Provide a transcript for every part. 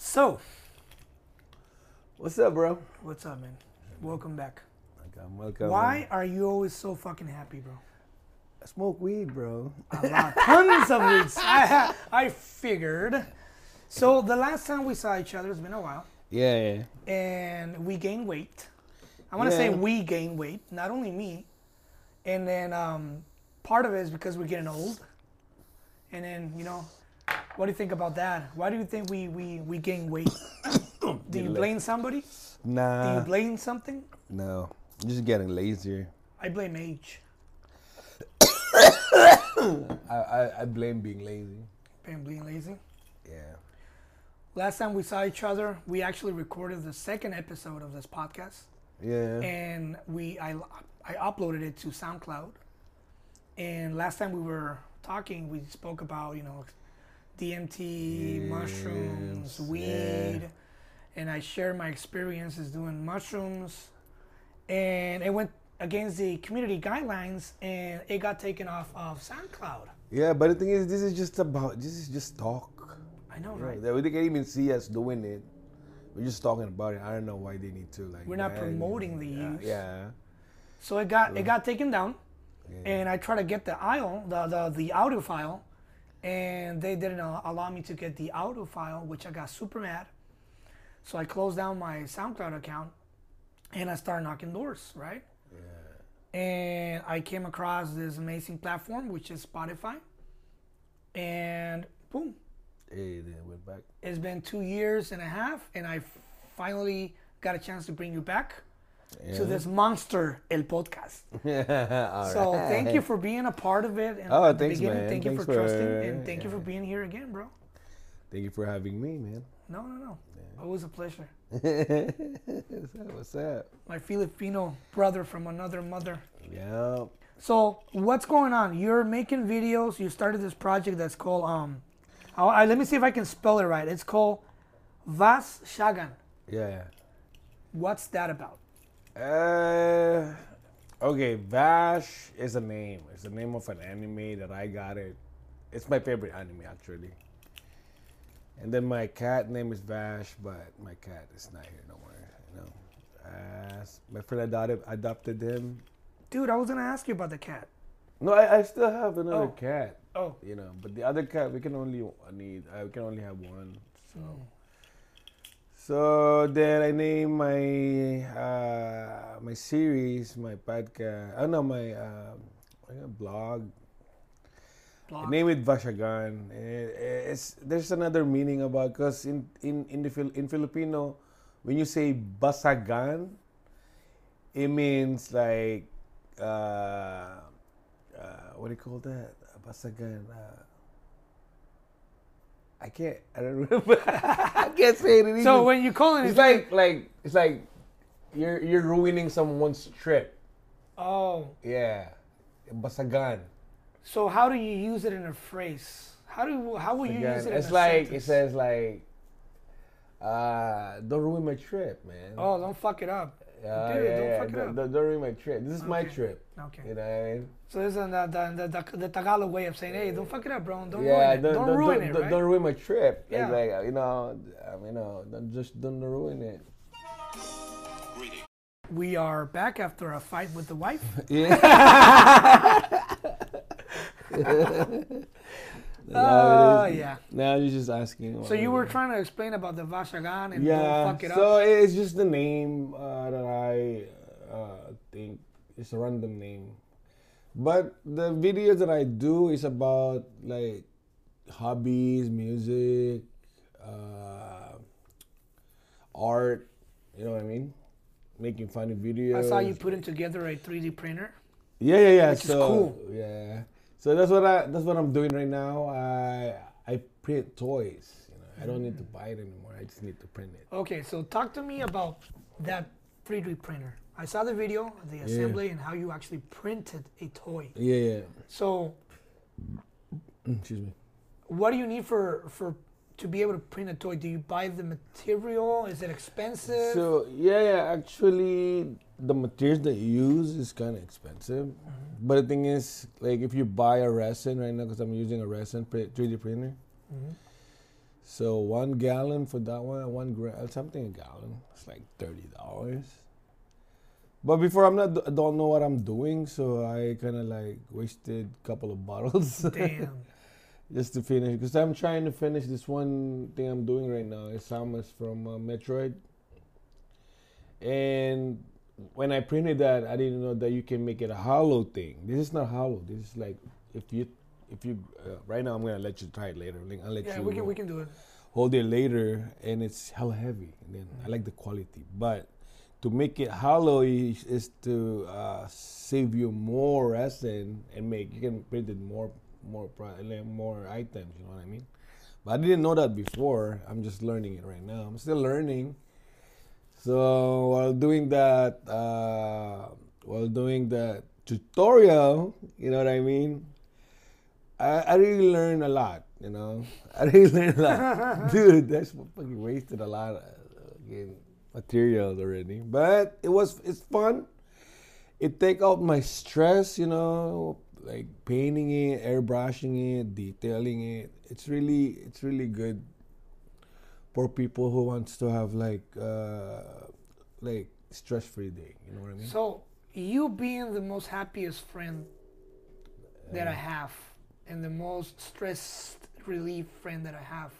So, What's up, bro? what's up, man? Welcome back. Welcome, welcome. Why are you always so fucking happy, bro? I smoke weed, bro. A lot, tons of weeds. I I figured. So the last time we saw each other, it's been a while, Yeah, yeah. and we gained weight. I want to say we gained weight, not only me. And then um, part of it is because we're getting old. And then you know, what do you think about that? Why do you think we we we gain weight? do you blame somebody? No. Do you blame something? no. I'm just getting lazier. I blame age. I, I, I blame being lazy. Blame being lazy. Yeah. Last time we saw each other, we actually recorded the second episode of this podcast, Yeah. and we I I uploaded it to SoundCloud. And last time we were talking, we spoke about you know DMT, mushrooms, weed, yeah. and I shared my experiences doing mushrooms, and it went against the community guidelines, and it got taken off of SoundCloud. yeah, but the thing is, this is just about, this is just talk. I know, right? that they can't even see us doing it. We're just talking about it. I don't know why they need to like. We're not promoting the yeah, use. Yeah. So it got it got taken down. Yeah. and I tried to get the aisle, the, the the audio file, and they didn't allow me to get the audio file, which I got super mad. So I closed down my SoundCloud account, and I started knocking doors, right? Yeah. And I came across this amazing platform, which is Spotify, and boom, Hey, then went back. it's been two years and a half, and I finally got a chance to bring you back to this monster, El Podcast. Yeah. So thank you for being a part of it. And Oh, thanks, beginning, man. Thank you Thanks for, trusting, and thank you for being here again, bro. Thank you for having me, man. No, no, no. Always a pleasure. What's up? What's up? My Filipino brother from another mother. Yeah. So what's going on? You're making videos. You started this project that's called um. I, I- let me see if I can spell it right. It's called Vas Shagan. Yeah. What's that about? Uh, okay, Vash is a name. It's the name of an anime that I got it. It's my favorite anime actually. And then my cat name is Vash, but my cat is not here no more. You know, uh, my friend adopted adopted him. Dude, I was gonna ask you about the cat. No, I, I still have another Oh. cat. Oh, You know, but the other cat we can only need. I can only have one. So. So then I named my uh, my series, my podcast. Oh no, my my blog. I blog. name it Vashagan. Eh, eh, It's there's another meaning about because in in in the in Filipino, when you say basagan, it means like uh, uh, what do you call that? Basagan. Uh, I can't. I don't remember. I can't say it So when you call it, It's like like it's like you're you're ruining someone's trip. oh, Yeah. Basagan. so how do you use it in a phrase? How do you, how will you use it? it's like sentence? it says like uh don't ruin my trip, man. Oh, don't fuck it up. Yeah, dude, yeah, don't yeah. fuck it Don't, up. don't- don't ruin my trip. This is my Okay. trip. Okay. You know what I mean? So this is the, the, the, the, the Tagalog way of saying, hey, don't fuck it up, bro. Don't yeah, ruin it. Don't, ruin it, don't, right? don't ruin my trip. Like, Yeah. like you know, um, you know, don't just don't ruin it. we are back after a fight with the wife. Yeah. Oh, yeah. Now you're just asking. So you were trying to explain about the Vashagan and yeah. fuck it so up. it's just the name uh, that I uh, think it's a random name, but the videos that I do is about like hobbies, music, uh, art. You know what I mean? Making funny videos. I saw you putting together a 3D printer. Yeah, yeah, yeah. Which is so, cool. Yeah. So that's what I that's what I'm doing right now. I I print toys. You know, I don't need to buy it anymore. I just need to print it. Okay, so talk to me about that 3D printer. I saw the video, of the assembly, and how you actually printed a toy. Yeah, yeah. So, mm, Excuse me. what do you need for for to be able to print a toy? Do you buy the material? Is it expensive? So yeah, yeah. Actually, the materials that you use is kind of expensive. Mm-hmm. But the thing is, like, if you buy a resin right now, because I'm using a resin 3D printer. Mhm. So one gallon for that one, one gra- something a gallon. It's like thirty dollars. But before I'm not, I don't know what I'm doing, so I kind of like wasted a couple of bottles Damn. Just to finish. Because I'm trying to finish this one thing I'm doing right now. It's Samus from uh, Metroid. And when I printed that, I didn't know that you can make it a hollow thing. This is not hollow. This is like if you if you uh, right now I'm gonna let you try it later. Like, I'll let Yeah, you we can we can do it. hold it later and it's hella heavy and then i like the quality but to make it hollow is, is to uh, save you more resin and make you can print it more more more items you know what i mean but i didn't know that before i'm just learning it right now i'm still learning so while doing that uh, while doing the tutorial you know what i mean I, I really learned a lot, you know. I really learned a lot, dude. That's fucking wasted a lot of materials already. But it was it's fun. It take out my stress, you know, like painting it, airbrushing it, detailing it. It's really it's really good for people who wants to have like uh like stress free day. You know what I mean? So you being the most happiest friend that I have and the most stress relief friend that I have,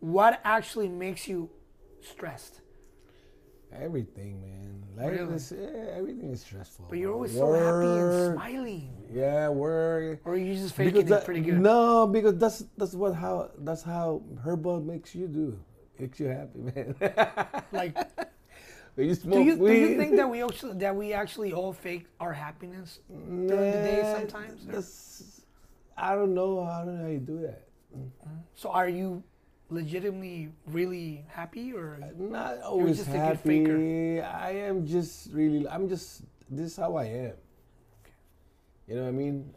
what actually makes you stressed? Everything, man. Life Really? is yeah, everything is stressful. But you're always so happy and smiling. Yeah, work. Or are you just faking it pretty good. No, because that's that's what how that's how herbal makes you do. Makes you happy, man. Like you do you do you think that we actually that we actually all fake our happiness during the day sometimes? I don't know. I don't know how you do that. So are you legitimately really happy or Not always just a good faker. happy. I am just really. I'm just. This is how I am. You know what I mean?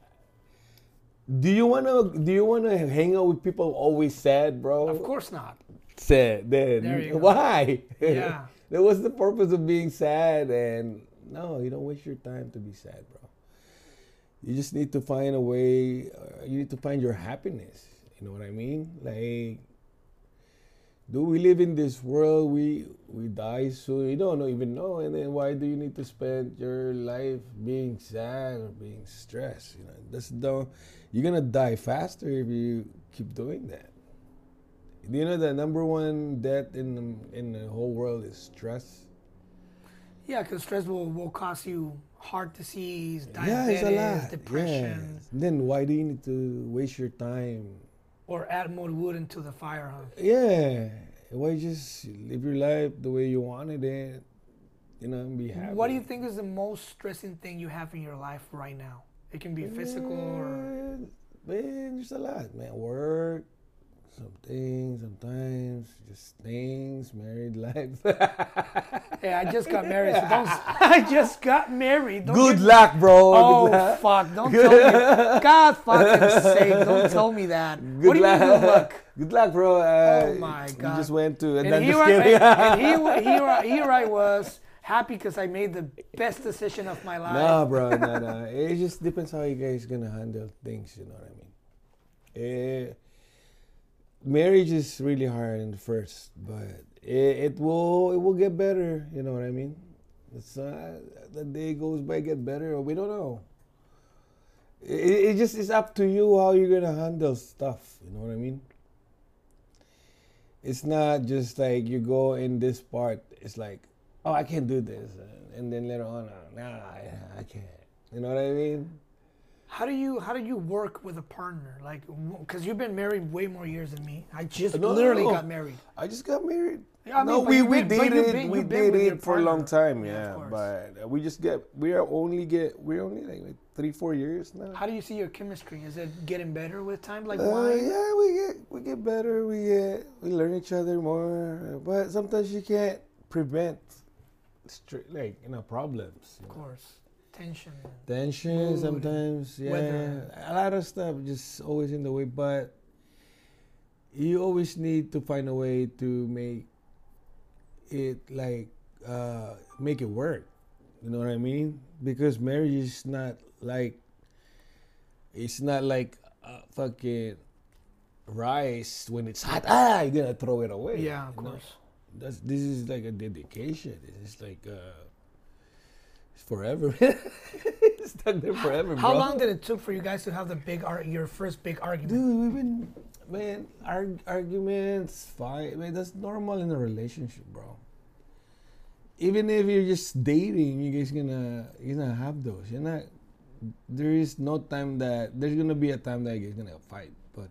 Do you wanna? Do you wanna hang out with people always sad, bro? of course not. sad. Then There you go. why? Yeah. then what's the purpose of being sad? And no, you don't waste your time to be sad, bro. You just need to find a way. Uh, you need to find your happiness. You know what I mean? Like, do we live in this world? We we die soon. You don't know, even know. And then why do you need to spend your life being sad or being stressed? You know, that's the you're gonna die faster if you keep doing that. Do you know the number one death in the, in the whole world is stress? Yeah, because stress will, will cause you heart disease, diabetes, yeah, it's a lot. depression, Yeah. Then why do you need to waste your time? Or add more wood into the fire, huh? Yeah, why just live your life the way you wanted it? You know, and be happy. What do you think is the most stressing thing you have in your life right now? It can be physical or Man, man, there's a lot, man. Work, some things, sometimes just things, married life. Hey, I just got married, so don't. I just got married. Don't Good get- luck, bro. Oh Good luck. fuck! Don't tell me. God fucking sake! Don't tell me that. Good what do you luck. mean good luck? Good luck, bro. Uh, Oh my You God. just went to, and, And then here, just I, and, and here, here, here I was happy because I made the best decision of my life. Nah, bro, nah, nah. It just depends how you guys gonna handle things. You know what I mean? Eh, marriage is really hard in the first, but it, it will it will get better. You know what I mean? It's uh, the day goes by, get better. We don't know. It, it just is up to you how you're gonna handle stuff. You know what I mean? It's not just like you go in this part. It's like, oh, I can't do this, and then later on, nah, I, I can't. You know what I mean? How do you how do you work with a partner? Like, because you've been married way more years than me. I just No, literally no. got married. I just got married. Yeah, I no, mean, we we been- dated been- we you've been with dated for a long time, Yeah, yeah. but we just get we are only get we're only like three four years now. How do you see your chemistry? Is it getting better with time, like Uh, wine? yeah, we get we get better. We get we learn each other more. But sometimes you can't prevent stri- like you know problems. you Of know. course, tension. tension Mood, sometimes yeah weather. a lot of stuff just always in the way but you always need to find a way to make it like uh make it work you know what i mean because marriage is not like it's not like fucking rice when it's hot. Ah, you're gonna throw it away. Yeah, of you know? course. That's this is like a dedication. It's like uh, it's forever. it's stuck there forever, How bro. long did it took for you guys to have the big ar- your first big argument? Dude, we've been man arg- arguments, fight. Man, that's normal in a relationship, bro. Even if you're just dating, you guys gonna you're gonna have those. You're not. There is no time that there's gonna be a time that you guys gonna fight, but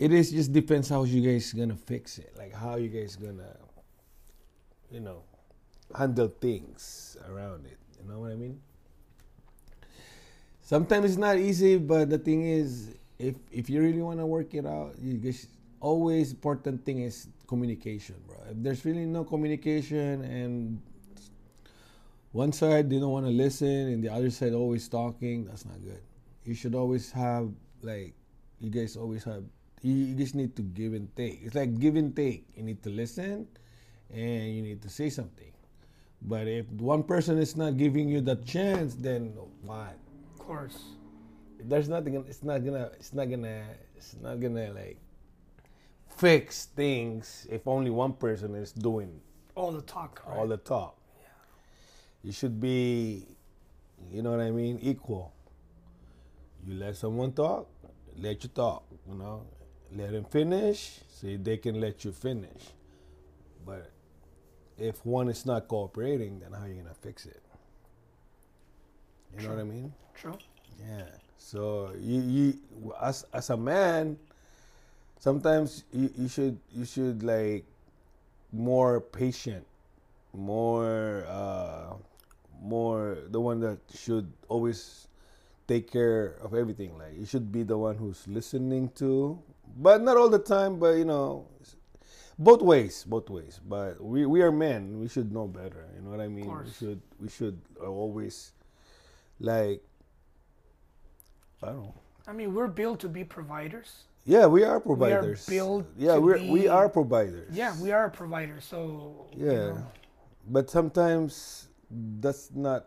it is just depends how you guys gonna fix it. Like how you guys gonna, you know, handle things around it. You know what I mean? Sometimes it's not easy, but the thing is, if if you really want to work it out, you guys always important thing is communication, bro. If there's really no communication and one side don't want to listen and the other side always talking, that's not good. You should always have like you guys always have you, you guys need to give and take. It's like give and take. You need to listen and you need to say something. But if one person is not giving you that chance, then what? Of course. there's nothing it's not gonna it's not gonna it's not gonna like fix things if only one person is doing All the talk. Right? all the talk Yeah. you should be you know what i mean equal you let someone talk let you talk you know let them finish so they can let you finish but if one is not cooperating then how are you gonna fix it you know what i mean True. yeah. So you you as as a man, sometimes you, you should you should like more patient, more uh more the one that should always take care of everything. Like you should be the one who's listening to, but not all the time. But you know, both ways, both ways. But we we are men. We should know better. You know what I mean? We course. should we should always like I don't know. I mean, we're built to be providers. Yeah, we are providers. We are built yeah, be- we are providers. Yeah, we are a provider. So you Yeah, know, but sometimes that's not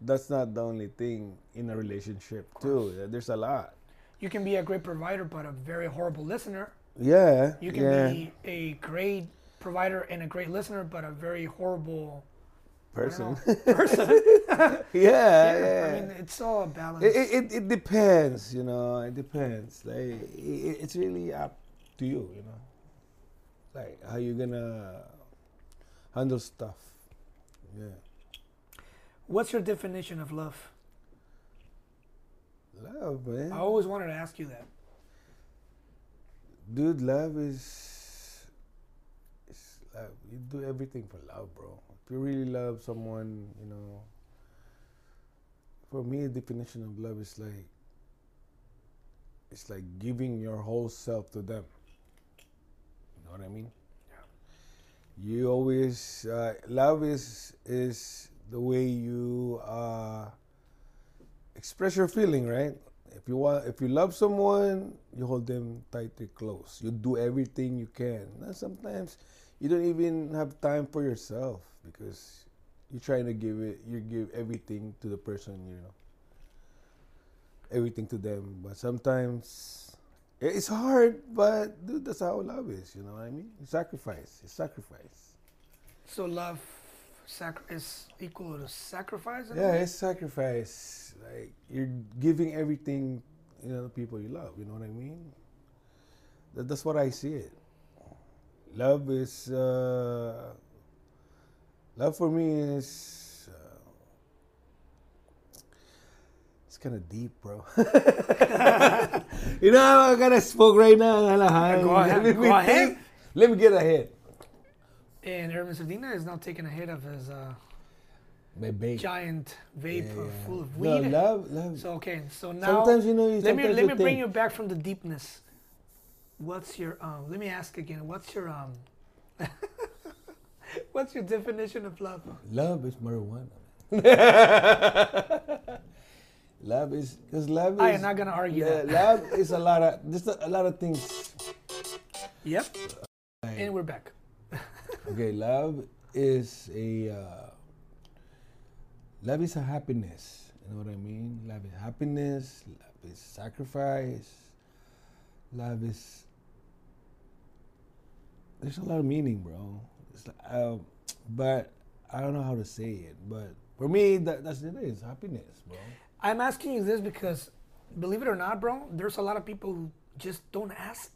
that's not the only thing in a relationship too. There's a lot. you can be a great provider, but a very horrible listener. Yeah, You can yeah. be a great provider and a great listener, but a very horrible person. person. yeah, yeah, yeah. I mean, it's all a balance. it, it, it, depends, you know. It depends. Like it, it's really up to you, you know. Like how you gonna handle stuff. Yeah. What's your definition of love? Love, man. I always wanted to ask you that. Dude, love is, is love. You do everything for love, bro. If you really love someone, you know. For me, the definition of love is like, it's like giving your whole self to them. You know what I mean? Yeah. You always uh, love is is the way you uh, express your feeling, right? If you want, if you love someone, you hold them tightly close. You do everything you can. Sometimes you don't even have time for yourself because you're trying to give it. You give everything to the person, you know, everything to them. But sometimes it's hard. But dude, that's how love is. You know what I mean? Sacrifice. It's sacrifice. So love is equal to sacrifice. Yeah, it's sacrifice. Like you're giving everything, you know, the people you love. You know what I mean? That, that's what I see it. Love is uh, love for me is uh, it's kind of deep, bro. you know, I gotta spoke right now. go ahead, Let me go ahead. Let me get ahead. And Erwin Cerdina is now taking a hit of his uh, giant vape Yeah, yeah. full of No, weed. love, love. So okay, so now sometimes you know, you let me let me bring think- you back from the deepness. What's your um? Let me ask again. What's your um? what's your definition of love? Love is marijuana. love is because love is. I am not gonna argue Yeah, that. Love is a lot of there's a, a lot of things. Yep. Like, And we're back. Okay, love is a uh, love is a happiness. You know what I mean? Love is happiness. Love is sacrifice. love is there's a lot of meaning, bro. Uh, but I don't know how to say it. But for me, that, that's it is happiness, bro. I'm asking you this because, believe it or not, bro, there's a lot of people who just don't ask.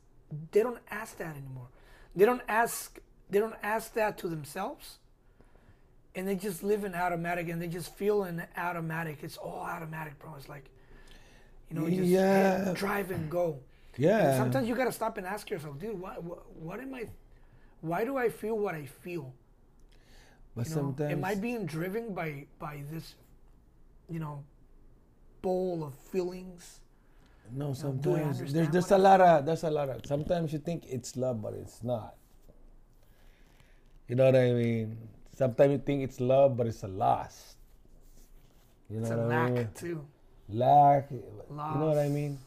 They don't ask that anymore. They don't ask. They don't ask that to themselves. And they just live in automatic, and they just feel in automatic. It's all automatic, bro. It's like, you know, you just eh, Yeah. drive and go. Yeah. And sometimes you gotta stop and ask yourself, dude, what, what, what am I? Why do I feel what I feel? but You know, sometimes am I being driven by by this, you know, bowl of feelings? no. do I Sometimes there's there's a lot of there's a lot of. Sometimes you think it's love, but it's not. You know what I mean? Sometimes you think it's love, but it's a loss. You know It's a what I mean? lack too. lack. You know what I mean?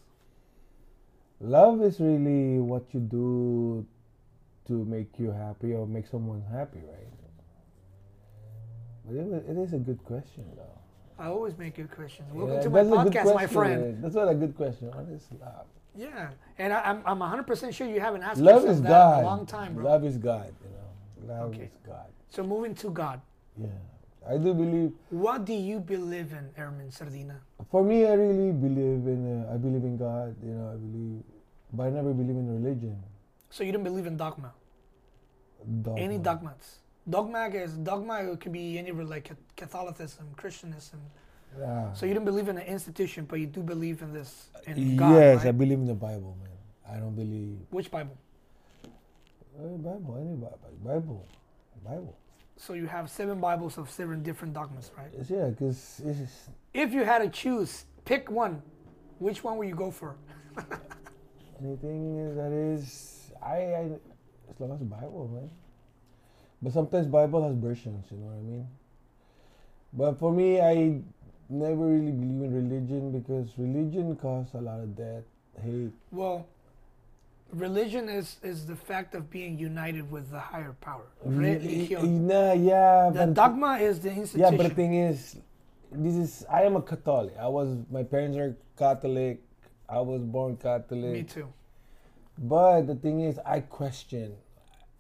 Love is really what you do to make you happy or make someone happy, right? But it, it is a good question, though. I always make good questions. Welcome Yeah, to my podcast, my friend. man. That's what a good question. What is love? Yeah, and I, I'm I'm 100 percent sure you haven't asked Love yourself is that God. in a long time, bro. Love is God. You know, Okay. God. So moving to God, Yeah, I do believe. what do you believe in, Erwin Cerdina? For me, I really believe in. Uh, I believe in God. You know, I believe, but I never believe in religion. So you don't believe in dogma? Dogma. Any dogmas? Dogma is dogma. It could be any like Catholicism, Christianism. Yeah. So you don't believe in an institution, but you do believe in this in God. yes, I believe in the Bible, man. I don't believe Which Bible? Bible, any Bible, Bible, Bible. So you have seven Bibles of seven different dogmas, right? It's, yeah, because it's If you had to choose, pick one. Which one will you go for? anything that is I, I as long as Bible, man. But sometimes Bible has versions, you know what I mean. But for me, I never really believe in religion because religion causes a lot of death, hate. Well, religion is is the fact of being united with the higher power. Religion. Nah, yeah, The dogma is the institution. Yeah, but the thing is, this is I am a Catholic. I was my parents are Catholic. I was born Catholic. Me too. But the thing is, I question.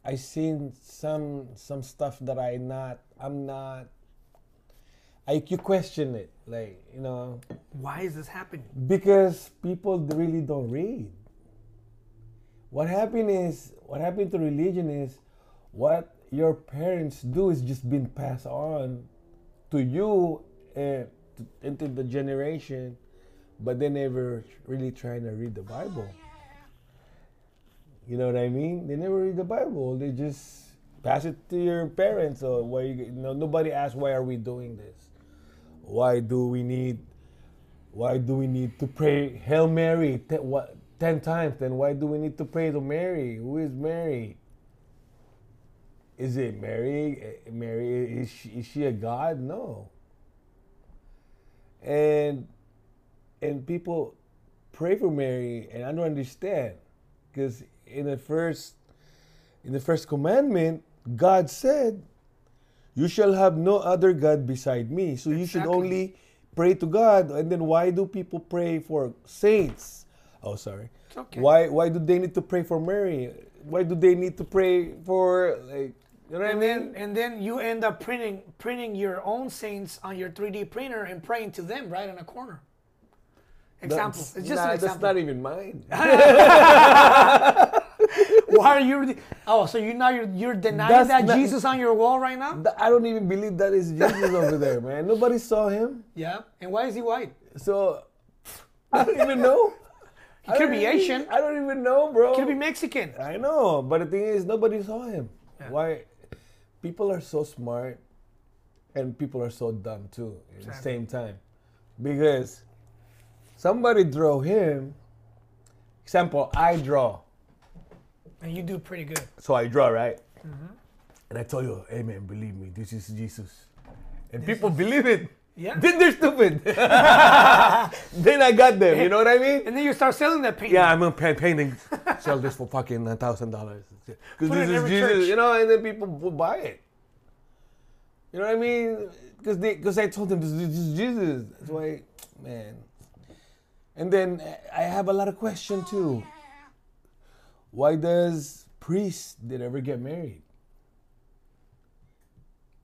I seen some some stuff that I not. I'm not. I you question it, like you know, Why is this happening? because people really don't read. What happened is, what happened to religion is, what your parents do is just been passed on to you and to, into the generation, but they never really trying to read the Bible. You know what I mean? They never read the Bible. They just pass it to your parents. Or why you, you know nobody asks why are we doing this? Why do we need? Why do we need to pray Hail Mary what, ten times? Then why do we need to pray to Mary? Who is Mary? Is it Mary? Eh, Mary is she, is she a god? No. And and people pray for Mary, and I don't understand because in the first in the first commandment, God said, "You shall have no other god beside me." So you should only pray to God. And then why do people pray for saints? Oh, sorry. It's okay. Why why do they need to pray for Mary? Why do they need to pray for like you know what I And mean? then and then you end up printing printing your own saints on your 3D printer and praying to them right in a corner. Example. That's it's just not, an example. That's not even mine. Why are you? Oh, so you now you're you're denying That's that not- Jesus on your wall right now? I don't even believe that is Jesus over there, man. Nobody saw him. Yeah. And why is he white? So I don't even know. He could be Asian. I don't even know, bro. Could be Mexican. I know, but the thing is, nobody saw him. Yeah. Why? People are so smart, and people are so dumb too at the same time, because somebody draw him. Example, I draw, And you do pretty good. so I draw right, Mm-hmm. and I tell you, "Hey man, believe me, this is Jesus," and people believe it. Yeah. Then they're stupid. then I got them. You know what I mean? And then you start selling that painting. Yeah, I'm a pa- painting. Sell this for fucking a thousand dollars. Because Put it in this is Jesus, church. you know, and then people will buy it. You know what I mean? Because because I told them this, is Jesus. That's why, man. And then eh, I have a lot of question too. why does priests they ever get married?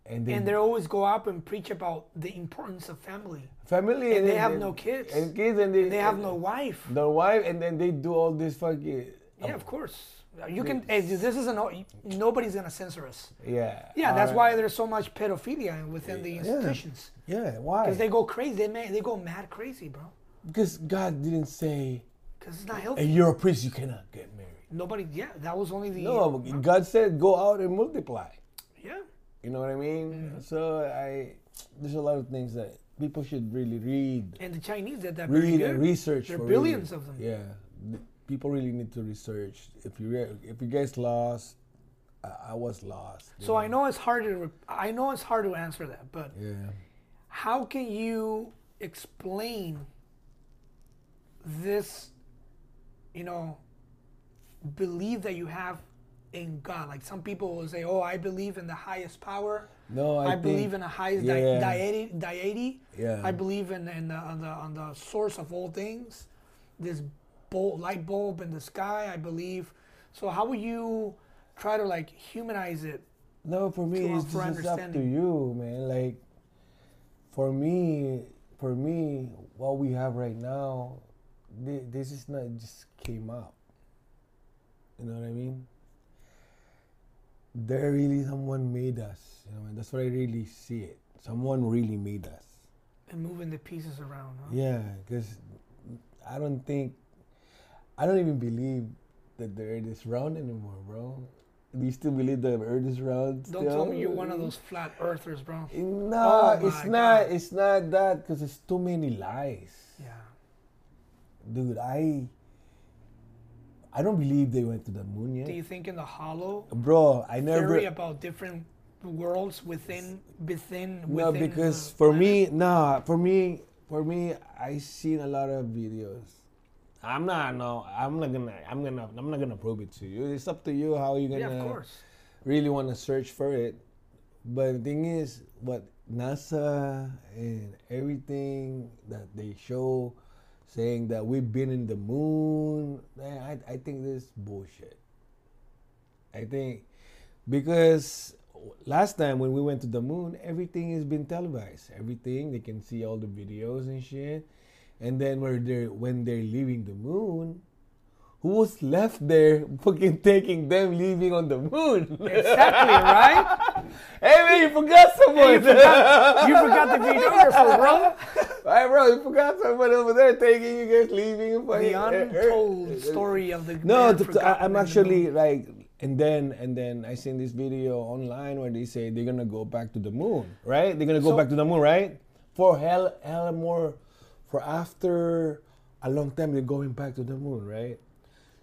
And, And they always go up and preach about the importance of family. family and they then- have no kids. and kids and they, They have no wife. no wife and then they do all this fucking Yeah, of course. You can. eh, This is an. Nobody's gonna censor us. yeah Yeah, that's alright. why there's so much pedophilia within the institutions. yeah why Because they go crazy. They ma- they go mad crazy, bro. because God didn't say Because it's not healthy. you're a priest you cannot get married Nobody. Yeah, that was only the. no God said go out and multiply Yeah. You know what I mean Mm-hmm. so I there's a lot of things that people should really read And the Chinese did that read and research There are for billions really- of them. yeah The- people really need to research if you re- if you guys lost I, I was lost So I know it's hard to. re- I know it's hard to answer that, but yeah how can you explain this? You know, belief that you have in God. Like some people will say, "Oh, I believe in the highest power." no I, I, believe in the highest di- yeah. deity, deity. Yeah. I believe in, in the, on the on the source of all things. This bulb, light bulb in the sky. I believe. So how will you try to like humanize it? No, for me, to- it's uh, for just up to you, man. Like, for me, for me, what we have right now, thi- this is not just came up. You know what I mean? There really someone made us. You know, and that's what I really see it. Someone really made us. And moving the pieces around. Huh? Yeah, because I don't think, I don't even believe that the earth is round anymore, bro. Do you still believe the earth is round? Don't tell me you're one of those flat earthers, bro. Eh, no, Oh it's not. God. It's not that because it's too many lies, Yeah. dude. I I don't believe they went to the moon yet, Do you think in the hollow bro. I never. theory about different worlds within within no, within because for planet? me, nah. For me, for me, I seen a lot of videos. I'm not. No, I'm not gonna. I'm gonna. I'm not gonna prove it to you. It's up to you how you gonna. Yeah, of course. really want to search for it. But the thing is, what NASA and everything that they show saying that we've been in the moon, man, I, I think this is bullshit. I think because last time when we went to the moon, everything has been televised. Everything they can see all the videos and shit. And then when they're when they're leaving the moon, who was left there fucking taking them leaving on the moon? Exactly, right? hey man, you forgot someone. you forgot, you forgot the videographer, bro. Hey bro, you forgot someone over there taking you guys leaving. The untold story of the No, man th- th- I, I'm actually like, and then and then I seen this video online where they say they're gonna go back to the moon, right? They're gonna go So- back to the moon, right? For hell, hell more, for after a long time they're going back to the moon, right?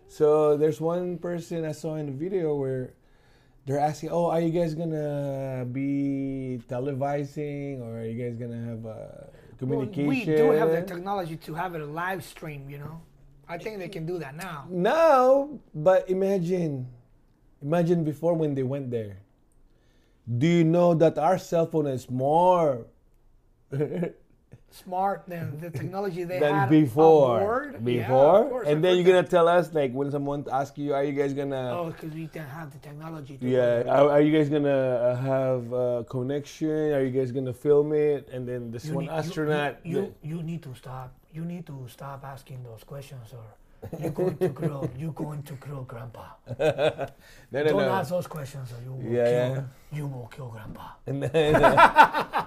So there's one person I saw in the video where they're asking, "Oh, are you guys gonna be televising, or are you guys gonna have a Well, communication?" we do have the technology to have it a live stream, you know. I think they can do that now. No, but imagine, imagine before when they went there. Do you know that our cell phone is more Smart than the technology they than had before? board. Yeah, Before, course, and then you're that. gonna tell us like when someone asks you, "Are you guys gonna?" Oh, because we didn't have the technology. Yeah, are, are you guys gonna uh, have a connection? Are you guys gonna film it? And then this You one need- you- astronaut. You, you, you need to stop. You need to stop asking those questions, or you're going to grow. You're going to grow, Grandpa. no, no, Don't no. ask those questions, or you will Yeah, kill. yeah. You will kill Grandpa.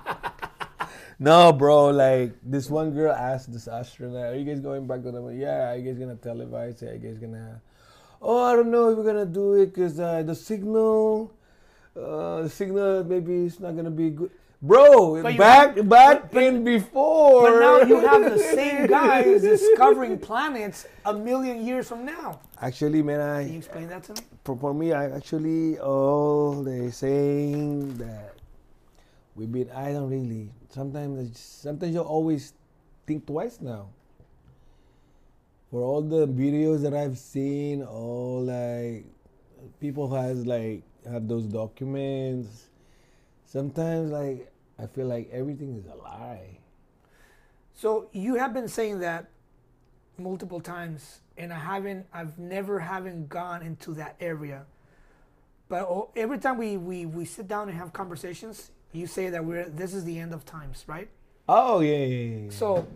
No, bro. Like this one girl asked this astronaut, "Are you guys going back to the moon?" Yeah. Are you guys gonna televise it? Are you guys gonna? Oh, I don't know if we're gonna do it because uh, the signal, uh, the signal maybe it's not gonna be good. Bro, But you- back back in before. But now you have the same guys discovering planets a million years from now. Actually, man, I. Can you explain that to me? for, for me, I actually all they saying that we've been. I don't really. Sometimes, sometimes you always think twice now. For all the videos that I've seen, all like people has like have those documents. Sometimes, like I feel like everything is a lie. So you have been saying that multiple times, and I haven't. I've never haven't gone into that area. But every time we, we, we sit down and have conversations, you say that we're this is the end of times, right? Oh yeah, yeah, yeah. yeah. So,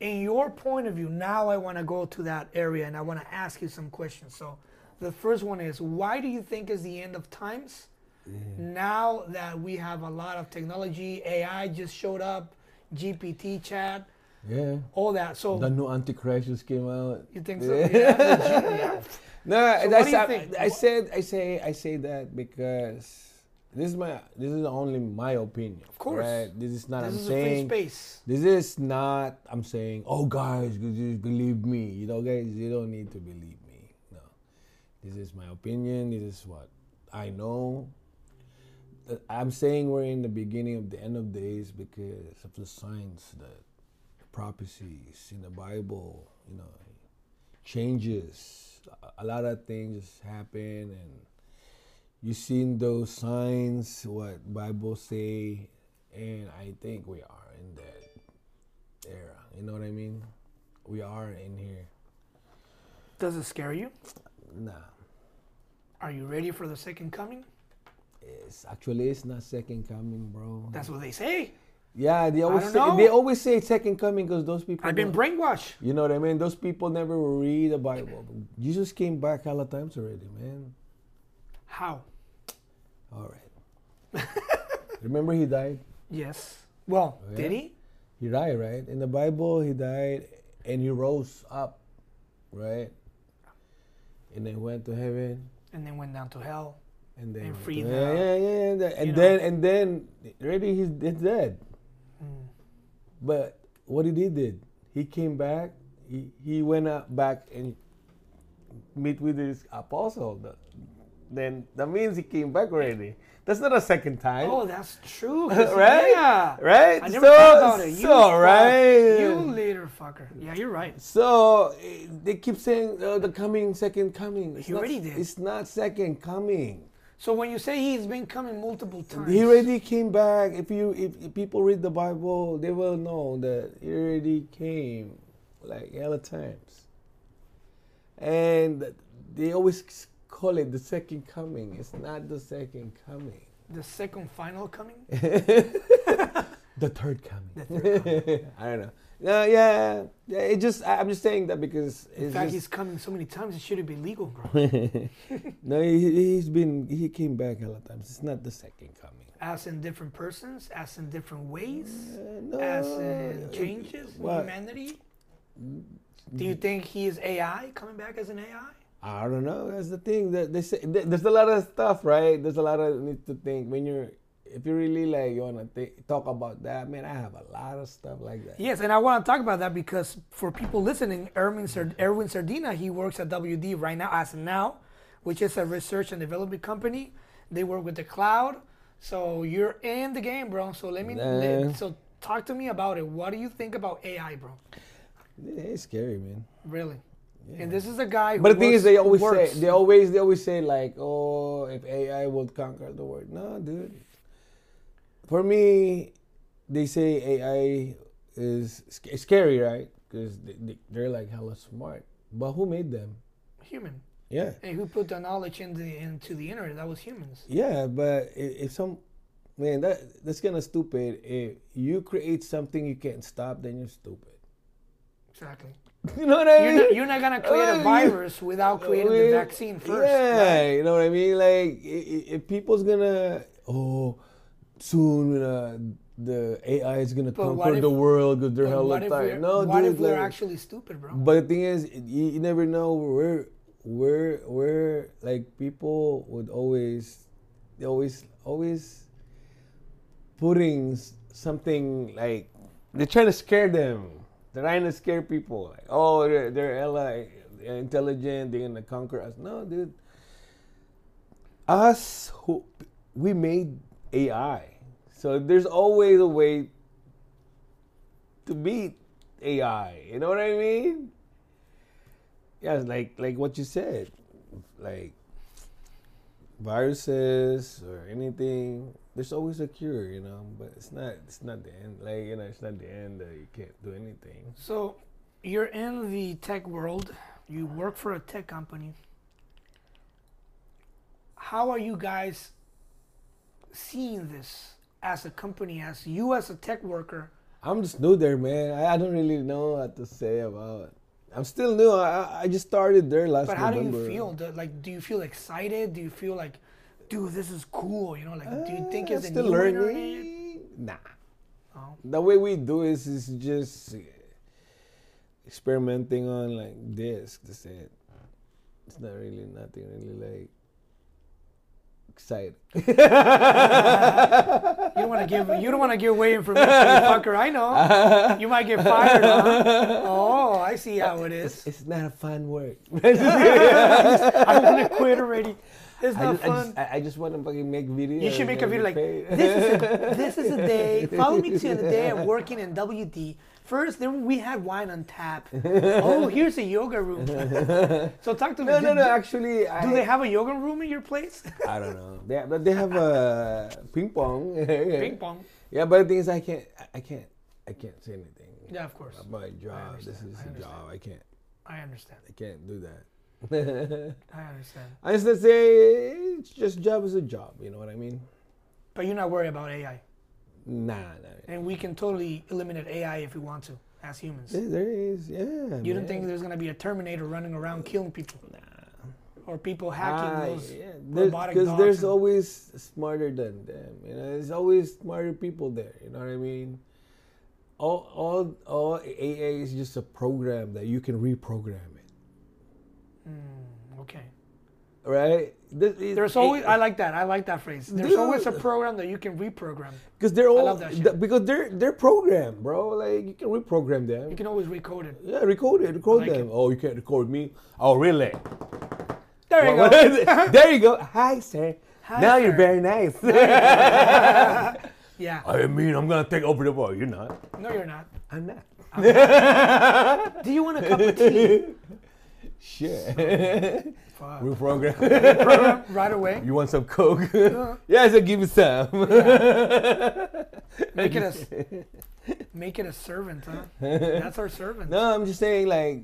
in your point of view, now I want to go to that area and I want to ask you some questions. So, the first one is why do you think is the end of times? Now that we have a lot of technology, AI just showed up, GPT chat, yeah. all that. So, The new Antichrist just came out. you think so? Yeah, yeah. No, So I, what do you I. I said I say I say that because this is my this is only my opinion. Of course. right? This is not. This I'm is a free saying space. this is not. I'm saying, oh guys, just believe me. You know, guys, you don't need to believe me. No, this is my opinion. This is what I know. I'm saying we're in the beginning of the end of days because of the signs, the prophecies in the Bible. You know, changes. A- A lot of things happen, and you seen those signs. What Bible say, and I think we are in that era. You know what I mean? We are in here. Does it scare you? Nah, Are you ready for the second coming? it's actually it's not second coming, bro. That's what they say. Yeah, they always say, know. they always say second coming because those people. I've been brainwashed. You know what I mean? Those people never read the Bible. Jesus came back a lot of times already, man. How? All right. Remember he died? Yes. Well, Oh, did he? He died, right? In the Bible, he died and he rose up, right? And then went to heaven And then went down to hell. and then And freed to- yeah, yeah, yeah, and then you know. then, and then already he's, he's dead. Hmm. But what did he did? He came back. He he went back and meet with his apostle. The- Then that means he came back already. That's not a second time. Oh, that's true. Right? Yeah. Right? I never So- thought about it. You so, fuck. right? You little fucker. Yeah, you're right. So eh, they keep saying oh, the coming, second coming. It's He not, already did. It's not second coming. So when you say he's been coming multiple times, He already came back. If you if, if people read the Bible, they will know that he already came like hella times. And they always call it the second coming. It's not the second coming. the second final coming. The third coming. The third coming. I don't know. No, yeah, yeah. It just I- I'm just saying that because In fact, he's coming so many times it shouldn't be legal, bro. no, he, he's been he came back a lot of times. It's not the second coming. As in different persons, as in different ways, Uh, no, as in changes in humanity. Do you think he is AI coming back as an AI? I don't know. That's the thing. That they say there's a lot of stuff, right? There's a lot of need to think when you're if you really like you wanna th- talk about that. Man, I have a lot of stuff like that. Yes, and I want to talk about that because for people listening, Erwin, Sard- Erwin Cerdina, he works at WD right now, as now, which is a research and development company. They work with the cloud, so you're in the game, bro. So let me, Nah. so talk to me about it. What do you think about AI, bro? It's scary, man. Really? And this is a guy. Who But the thing works- is, they always works. say they always they always say like, oh, if AI would conquer the world. No, dude. For me, they say AI is sc- scary, right? Because they, they're like hella smart. But who made them? human. Yeah. And who put the knowledge into the, into the internet? That was humans. Yeah, but if, if some man that that's kind of stupid. If you create something you can't stop, then you're stupid. Exactly. You know what I You're mean? not, you're not gonna create Uh, a virus without creating the vaccine first. Yeah, right? you know what I mean. Like i- i- if people's gonna oh soon uh, the AI is gonna But conquer if- the world because they're But hella what if, we're, tired. No, what dude. if we're like- actually stupid, bro? But the thing is, you, you never know. We're we're we're like people would always, they always always putting something like they're trying to scare them. They're trying to scare people. Like, oh, they're they're hella intelligent. They're gonna conquer us. No, dude. Us who we made AI, so there's always a way to beat AI. You know what I mean? Yeah, like like what you said, like viruses or anything. There's always a cure, you know, but it's not it's not the end. Like you know, it's not the end. That you can't do anything. So, you're in the tech world. You work for a tech company. How are you guys seeing this as a company, as you as a tech worker? I'm just new there, man. I, I don't really know what to say about. I'm still new. I I just started there last But how do you feel? Do, like, do you feel excited? Do you feel like, dude, this is cool? You know, like, do you think Uh, it's still learning? Nah. Oh. The way we do is is just experimenting on like this. That's it. It's not really nothing really like exciting. You don't want to give. You don't want to give away information, fucker. I know. You might get fired. Huh? Oh, I see how it is. It's not a fun work. I want to quit already. It's I not just, I fun. just, I- I just want to fucking make videos. You should make a video like this is a, this is a day. Follow me to the day I'm working in WD. First, then we had wine on tap. Oh, here's a yoga room. so talk to me. no, no, no. Actually, I, do they have a yoga room in your place? I don't know. They, but they have a ping pong. Ping pong. Yeah, but the thing is, I can't. I can't. I can't say anything Yeah, of course. about my job. This is a job. I can't. I understand. I can't do that. I understand. I just say it's just job is a job. You know what I mean? But you're not worried about AI, Nah, nah. and we can totally eliminate AI if we want to, as humans. There, is, yeah. You don't think there's gonna be a Terminator running around killing people, Nah. or people hacking ah, those robotic Because there's always smarter than them. You know, there's always smarter people there. You know what I mean? All, all, all AI is just a program that you can reprogram it, okay. right? Is- There's always I like that. I like that phrase. There's always a program that you can reprogram. Because they're all th- because they're they're programmed, bro. Like you can reprogram them. You can always recode it. yeah, record it, record like them. it. Oh, you can't record me. Oh, really? There you Well, go. there you go. Hi, sir. Hi, now you're very nice. Yeah. I mean, I'm gonna take over the world. You're not. No, you're not. I'm not. Do you want a cup of tea? Shit. Fuck. Reprogram. Program right away. you want some coke? yes, I'll give me some. Make it a s- make it a servant, huh? That's our servant. no, I'm just saying, like,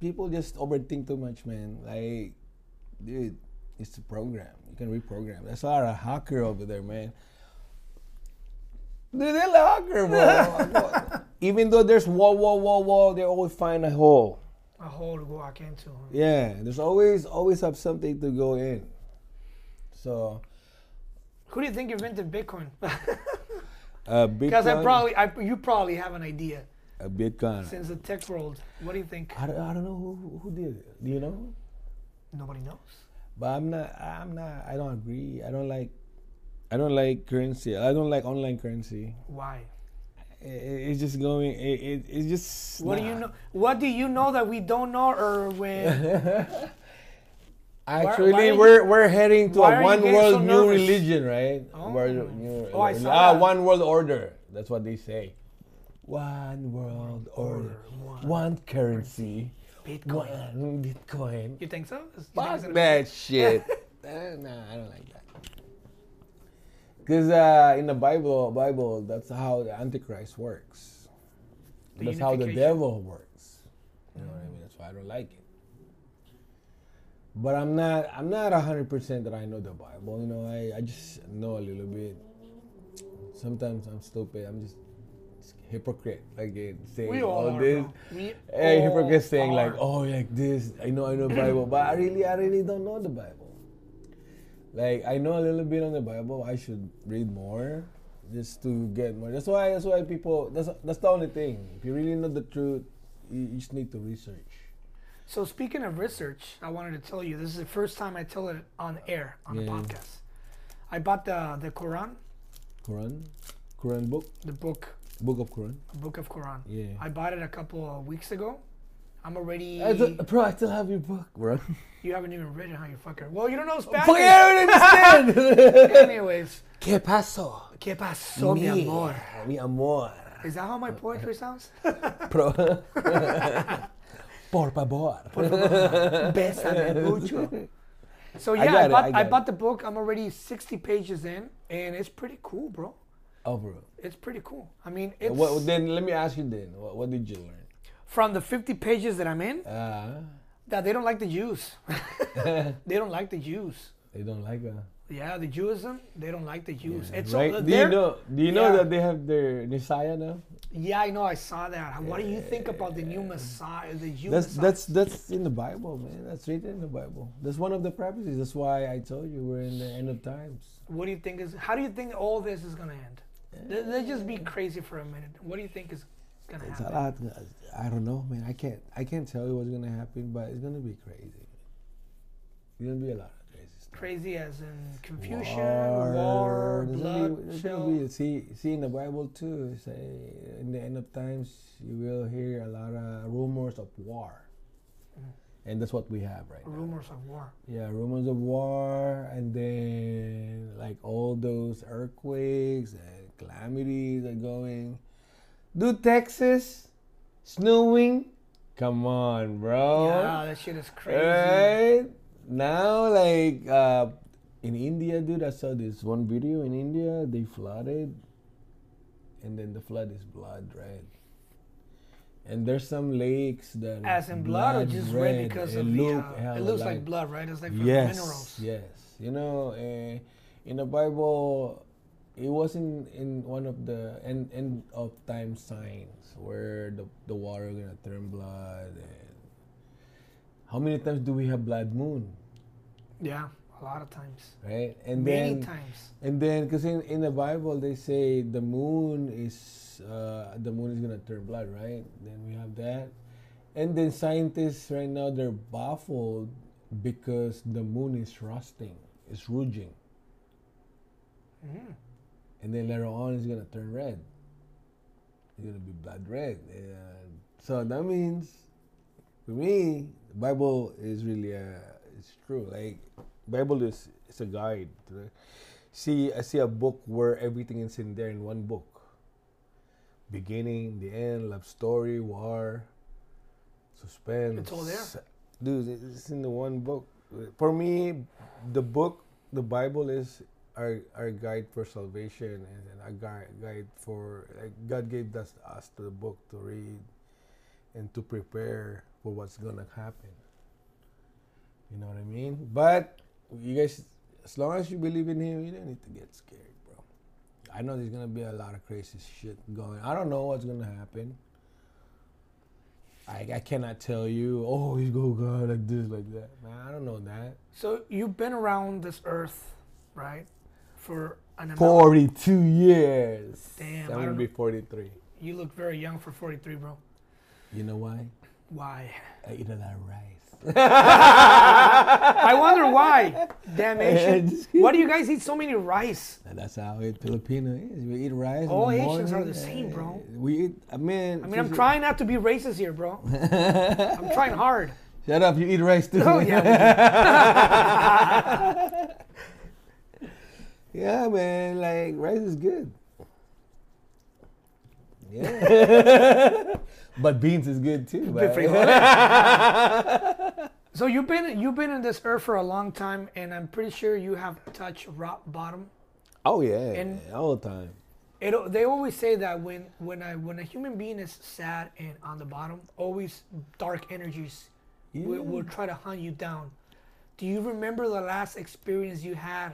people just overthink too much, man. Like, dude, it's a program. You can reprogram. That's not a hacker over there, man. Dude, they're a hacker, bro. Even though there's wall, wall, wall, wall, they always find a hole. A hole to walk into. Huh? Yeah, there's always always have something to go in. So, Who do you think invented Bitcoin? uh, Because I probably, I, you probably have an idea a Bitcoin. since the tech world. What do you think? I don't, I don't know who, who did it. Do you know? Nobody knows. But I'm not. I'm not. I don't agree. I don't like. I don't like currency. I don't like online currency. Why? It's just going. It, it, it's just. What do you know? What do you know that we don't know, or when? Actually, why are you- we're we're heading to a one world so new religion, right? Oh. World- new- Oh, I saw ah, that. one world order. That's what they say. One world order. One One currency. Bitcoin. One Bitcoin. You think so? You think Fuck it's gonna be- that shit. Nah, I don't like that. Because uh, in the Bible, Bible, that's how the Antichrist works. The that's how the devil works. You know what I mean? That's why I don't like it. But I'm not. I'm not hundred percent that I know the Bible. You know, I, I just know a little bit. Sometimes I'm stupid. I'm just, hypocrite. Like it, saying We all all are, this. We Hey, all hypocrite saying like, oh, like this. I know, I know Bible, but I really, I really don't know the Bible. Like I know a little bit on the Bible. I should read more, just to get more. That's why. That's why people. That's that's the only thing. If you really know the truth, you, you just need to research. So speaking of research, I wanted to tell you this is the first time I tell it on air on the Yeah. podcast. I bought the the Quran, Quran, Quran book, the book, book of Quran. book of Quran. Yeah. I bought it a couple of weeks ago. I'm already. I th- bro, I still have your book, bro. you haven't even read it, how you fucker. Well, you don't know Spanish. Fuck, I don't understand. Anyways, ¿Qué pasó? ¿qué pasó, mi amor? Mi amor. Is that how my poetry sounds? Pro. Por favor. Bésame mucho. So yeah, I, it, bought I I, bought the book. I'm already 60 pages in, and it's pretty cool, bro. Oh, bro. It's pretty cool. I mean, it's What, then let me ask you then. What, what did you learn? From the 50 pages that I'm in Uh, that they don't like the Jews. they don't like the Jews. they don't like uh, Yeah, the Judaism, they don't like the Jews. It's right. so, do you know? Do you know yeah. that they have their Messiah now? Yeah, I know. I saw that. What do you think about the new Messiah, the Jew That's Messiah? that's that's in the Bible, man. That's written in the Bible. That's one of the prophecies. That's why I told you we're in the end of times. What do you think is? How do you think all this is gonna end? Let- Let's just be crazy for a minute. What do you think is gonna It's a lot. Uh, I don't know, man. I can't. I can't tell you what's gonna happen, but it's gonna be crazy. It's gonna be a lot of crazy stuff. Crazy as in confusion, war, There's blood, gonna be- gonna be- see, see in the Bible too. Say in the end of times, you will hear a lot of rumors of war, mm. and that's what we have right now. rumors of war. Yeah, rumors of war, and then like all those earthquakes and calamities are going. Dude, Texas snowing. Come on, bro. Yeah, that shit is crazy. Right now, like uh, in India, dude, I saw this one video in India. They flooded, and then the flood is blood red. And there's some lakes that As in blood, or just red because It of the? Uh, it looks like blood, right? It's like from yes, minerals. yes. You know, uh, in the Bible, it wasn't in one of the end, end of time signs where the, the water gonna turn blood. And how many times do we have blood moon, Yeah, a lot of times. right? And Many then times. and then because in, in the Bible they say the moon is uh, the moon is gonna turn blood, right? Then we have that, and then scientists right now they're baffled because the moon is rusting, it's rouging, Mm. And then later on it's gonna turn red. It's gonna be blood red, and so that means for me the Bible is really a it's true. Like Bible is it's a guide. To the, see, I see a book where everything is in there in one book. Beginning, the end, love story, war, suspense. It's all there. Dude, it's in the one book. For me, the book, the Bible is our our guide for salvation and, and our guide, guide for like God gave us us the book to read and to prepare for what's gonna happen. You know what I mean? But you guys, as long as you believe in Him, you don't need to get scared, bro. I know there's gonna be a lot of crazy shit going. I don't know what's gonna happen. I, I cannot tell you. Oh, he's go God like this, like that. Man, I don't know that. So you've been around this earth, right? For an amount. Forty-two years. Damn, I'm gonna be forty-three. You look very young for 43, bro. You know why? Why? I eat a lot of rice. I wonder why. Damn Asian. Just kidding. Why do you guys eat so many rice? That's how it Filipino is. We eat rice. All the Asians are the same, bro. Eh, we eat. I mean. I mean, I'm trying not to be racist here, bro. I'm trying hard. Shut up! You eat rice too. Oh, yeah. Yeah, man. Like rice is good. Yeah. but beans is good too. Good but- So you've been you've been in this earth for a long time, and I'm pretty sure you have touched rock bottom. oh yeah, And- all the time. It, they always say that when when I when a human being is sad and on the bottom, always dark energies will, will try to hunt you down. Do you remember the last experience you had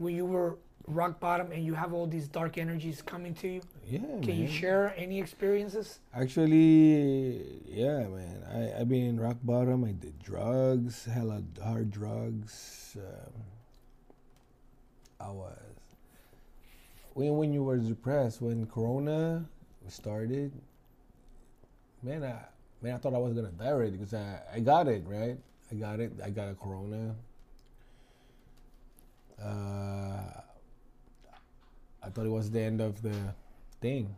when you were rock bottom and you have all these dark energies coming to you? Yeah, Can you share any experiences? Actually, yeah, man. I I've been in rock bottom. I did drugs, hella hard drugs. Um, I was when when you were depressed when Corona started. Man, I man, I thought I was gonna die already because I I got it right. I got it. I got a Corona. Uh, I thought it was the end of the thing.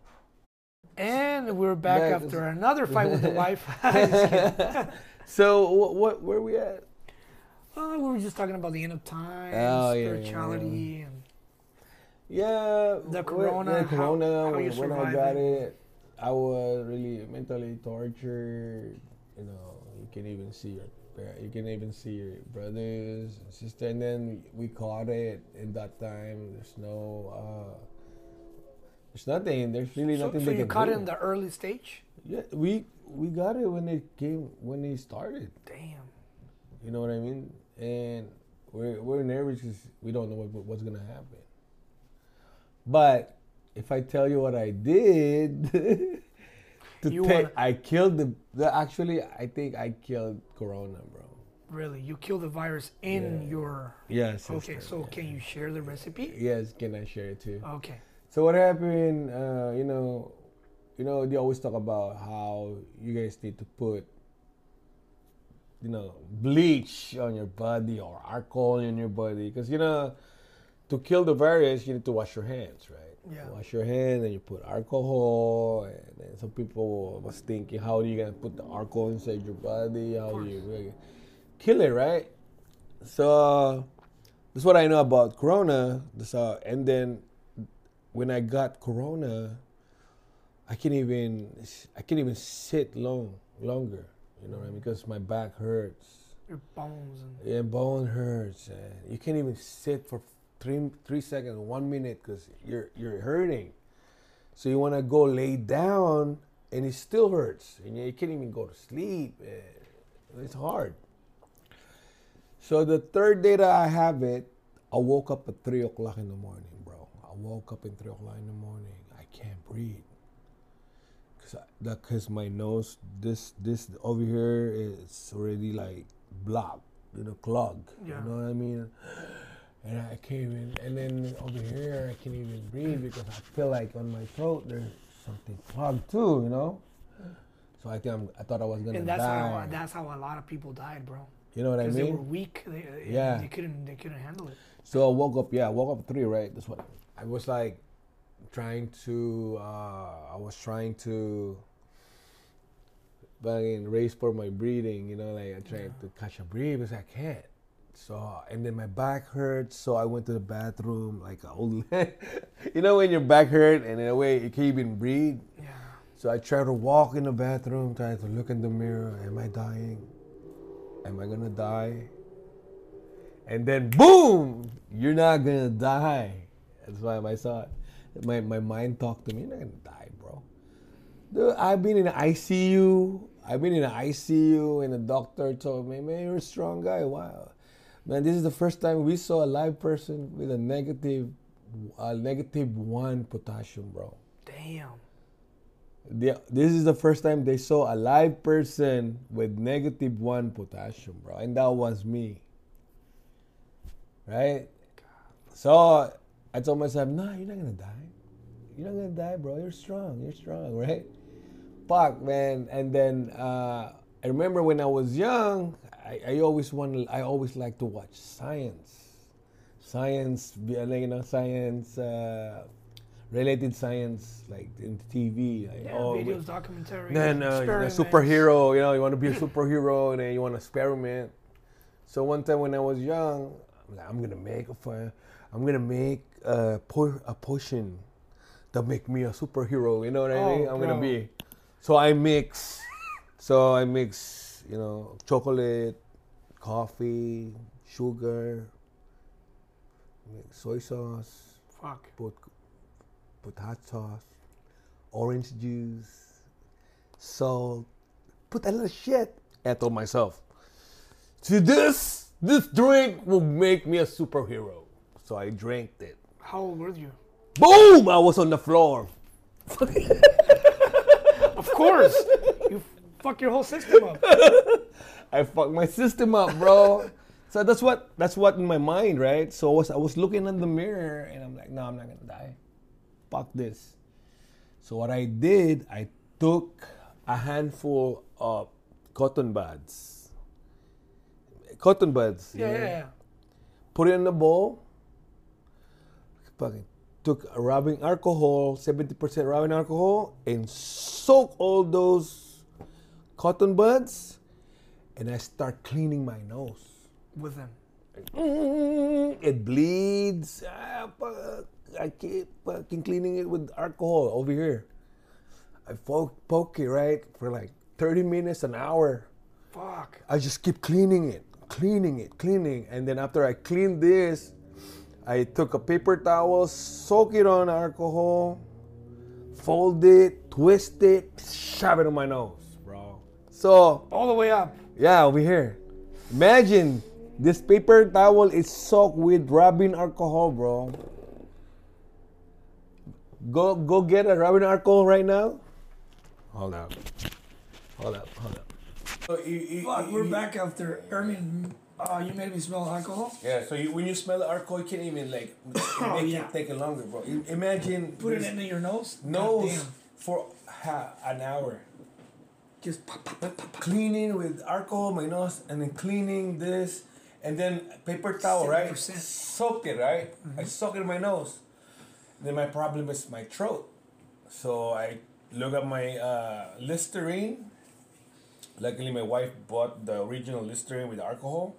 And we're back after another fight with the wife. So what what where we at? Oh, we were just talking about the end of time, Oh, yeah, yeah, spirituality, and Yeah, The corona, yeah, how- corona. how when, you when I got it. it, I was really mentally tortured. You know, you can't even see your you can even see your brothers and sister. And then we caught it in that time. There's no uh, There's nothing. There's really So, nothing so they you caught do. it in the early stage. Yeah, we we got it when it came when it started. Damn. You know what I mean? And we're we're nervous because we don't know what, what's gonna happen. But if I tell you what I did, You wanna- I killed the, the. Actually, I think I killed Corona, bro. Really, you killed the virus in Yeah. your. Yes. Okay, so can you share the recipe? Yes, can I share it too? Okay. So what happened? Uh, you know, you know, they always talk about how you guys need to put, you know, bleach on your body or alcohol in your body because you know, to kill the virus, you need to wash your hands, right? Yeah. Wash your hands, and you put alcohol, and then some people was thinking, how are you gonna put the alcohol inside your body? How do you really kill it, right? So that's what I know about Corona. How, and then when I got Corona, I can't even I can't even sit long longer. You know what I mean? Because my back hurts, Your bones and. and bone hurts, and you can't even sit for three three seconds, one minute, because you're you're hurting. So you want to go lay down, and it still hurts, and you can't even go to sleep. It's hard. So the third day that I have it, I woke up at three o'clock in the morning, bro. I woke up at three o'clock in the morning. I can't breathe. Cause I, that, cause my nose, this, this over here is already like blocked, you know, clogged. Yeah. You know what I mean? And I can't even, and then over here I can't even breathe because I feel like on my throat there's something clogged too, you know. So I think I'm, I thought I was gonna And that's die. how that's how a lot of people died, bro. you know what I Because mean? they were weak. They, Yeah. They couldn't. They couldn't handle it. So I woke up, yeah, I woke up three, right? That's what I was like trying to, uh, I was trying to fucking race for my breathing, you know, like I'm trying to catch a breath because I can't. So, and then my back hurts, so I went to the bathroom like a old, you know, when your back hurt and in a way you can't even breathe. Yeah. So I try to walk in the bathroom, try to look in the mirror. Am I dying? Am I gonna die? And then boom, you're not gonna die. That's why my thought, my, my mind talked to me, you're not gonna die, bro. Dude, I've been in ICU. I've been in ICU, and the doctor told me, man, you're a strong guy. Wow. Man, this is the first time we saw a live person with a negative, uh, negative one potassium, bro. Damn. The, this is the first time they saw a live person with negative one potassium, bro, and that was me. Right? So I told myself, "No, you're not gonna die. You're not gonna die, bro. You're strong. You're strong, right?" Fuck, man. And then uh, I remember when I was young, I, I always wanted, I always like to watch science, science, you know, science. Uh, related science like in TV. Like, Yeah. oh, videos, documentaries. then uh, you're a superhero, you know, you want to be a superhero and then you want to experiment. So one time when I was young, I'm like, I'm gonna make a fire. I'm gonna make a, po- a potion that make me a superhero. You know what I Oh, mean? I'm gonna be. So I mix. So I mix, you know, chocolate, coffee, sugar, soy sauce, Fuck. put put hot sauce, orange juice, salt, put a little shit. I told myself, to this, this drink will make me a superhero. So I drank it. How old were you? Boom! I was on the floor. Of course. Fuck your whole system up. I fucked my system up, bro. so that's what that's what in my mind, right? So I was I was looking in the mirror and I'm like, no, I'm not gonna die. Fuck this. So what I did, I took a handful of cotton buds. Cotton buds. you Yeah, yeah, yeah. Put it in the bowl. Fucking took rubbing alcohol, 70% rubbing alcohol, and soak all those cotton buds, and I start cleaning my nose. With them. Mm, It bleeds. Ah. I keep fucking cleaning it with alcohol over here. I poke, poke it right for like 30 minutes, an hour. Fuck. I just keep cleaning it, cleaning it, cleaning. And then after I clean this, I took a paper towel, soak it on alcohol, fold it, twist it, shove it in my nose. So All the way up. yeah, over here. Imagine this paper towel is soaked with rubbing alcohol, bro. Go go get a rubbing alcohol right now. Hold up. Hold up. Hold up. So you, you, Fuck, you- we're you- back after Erwin. Uh, you made me smell alcohol. Yeah, so you, when you smell the alcohol, you can't even like make yeah. it take it longer, bro. Imagine Put it in your nose. nose for ha- an hour. Just pop, pop, pop, pop, pop. cleaning with alcohol my nose and then cleaning this and then paper towel right? 70%. soak it right? I soak it in my nose. Then my problem is my throat. So i look at my uh, listerine. Luckily my wife bought the original listerine with alcohol.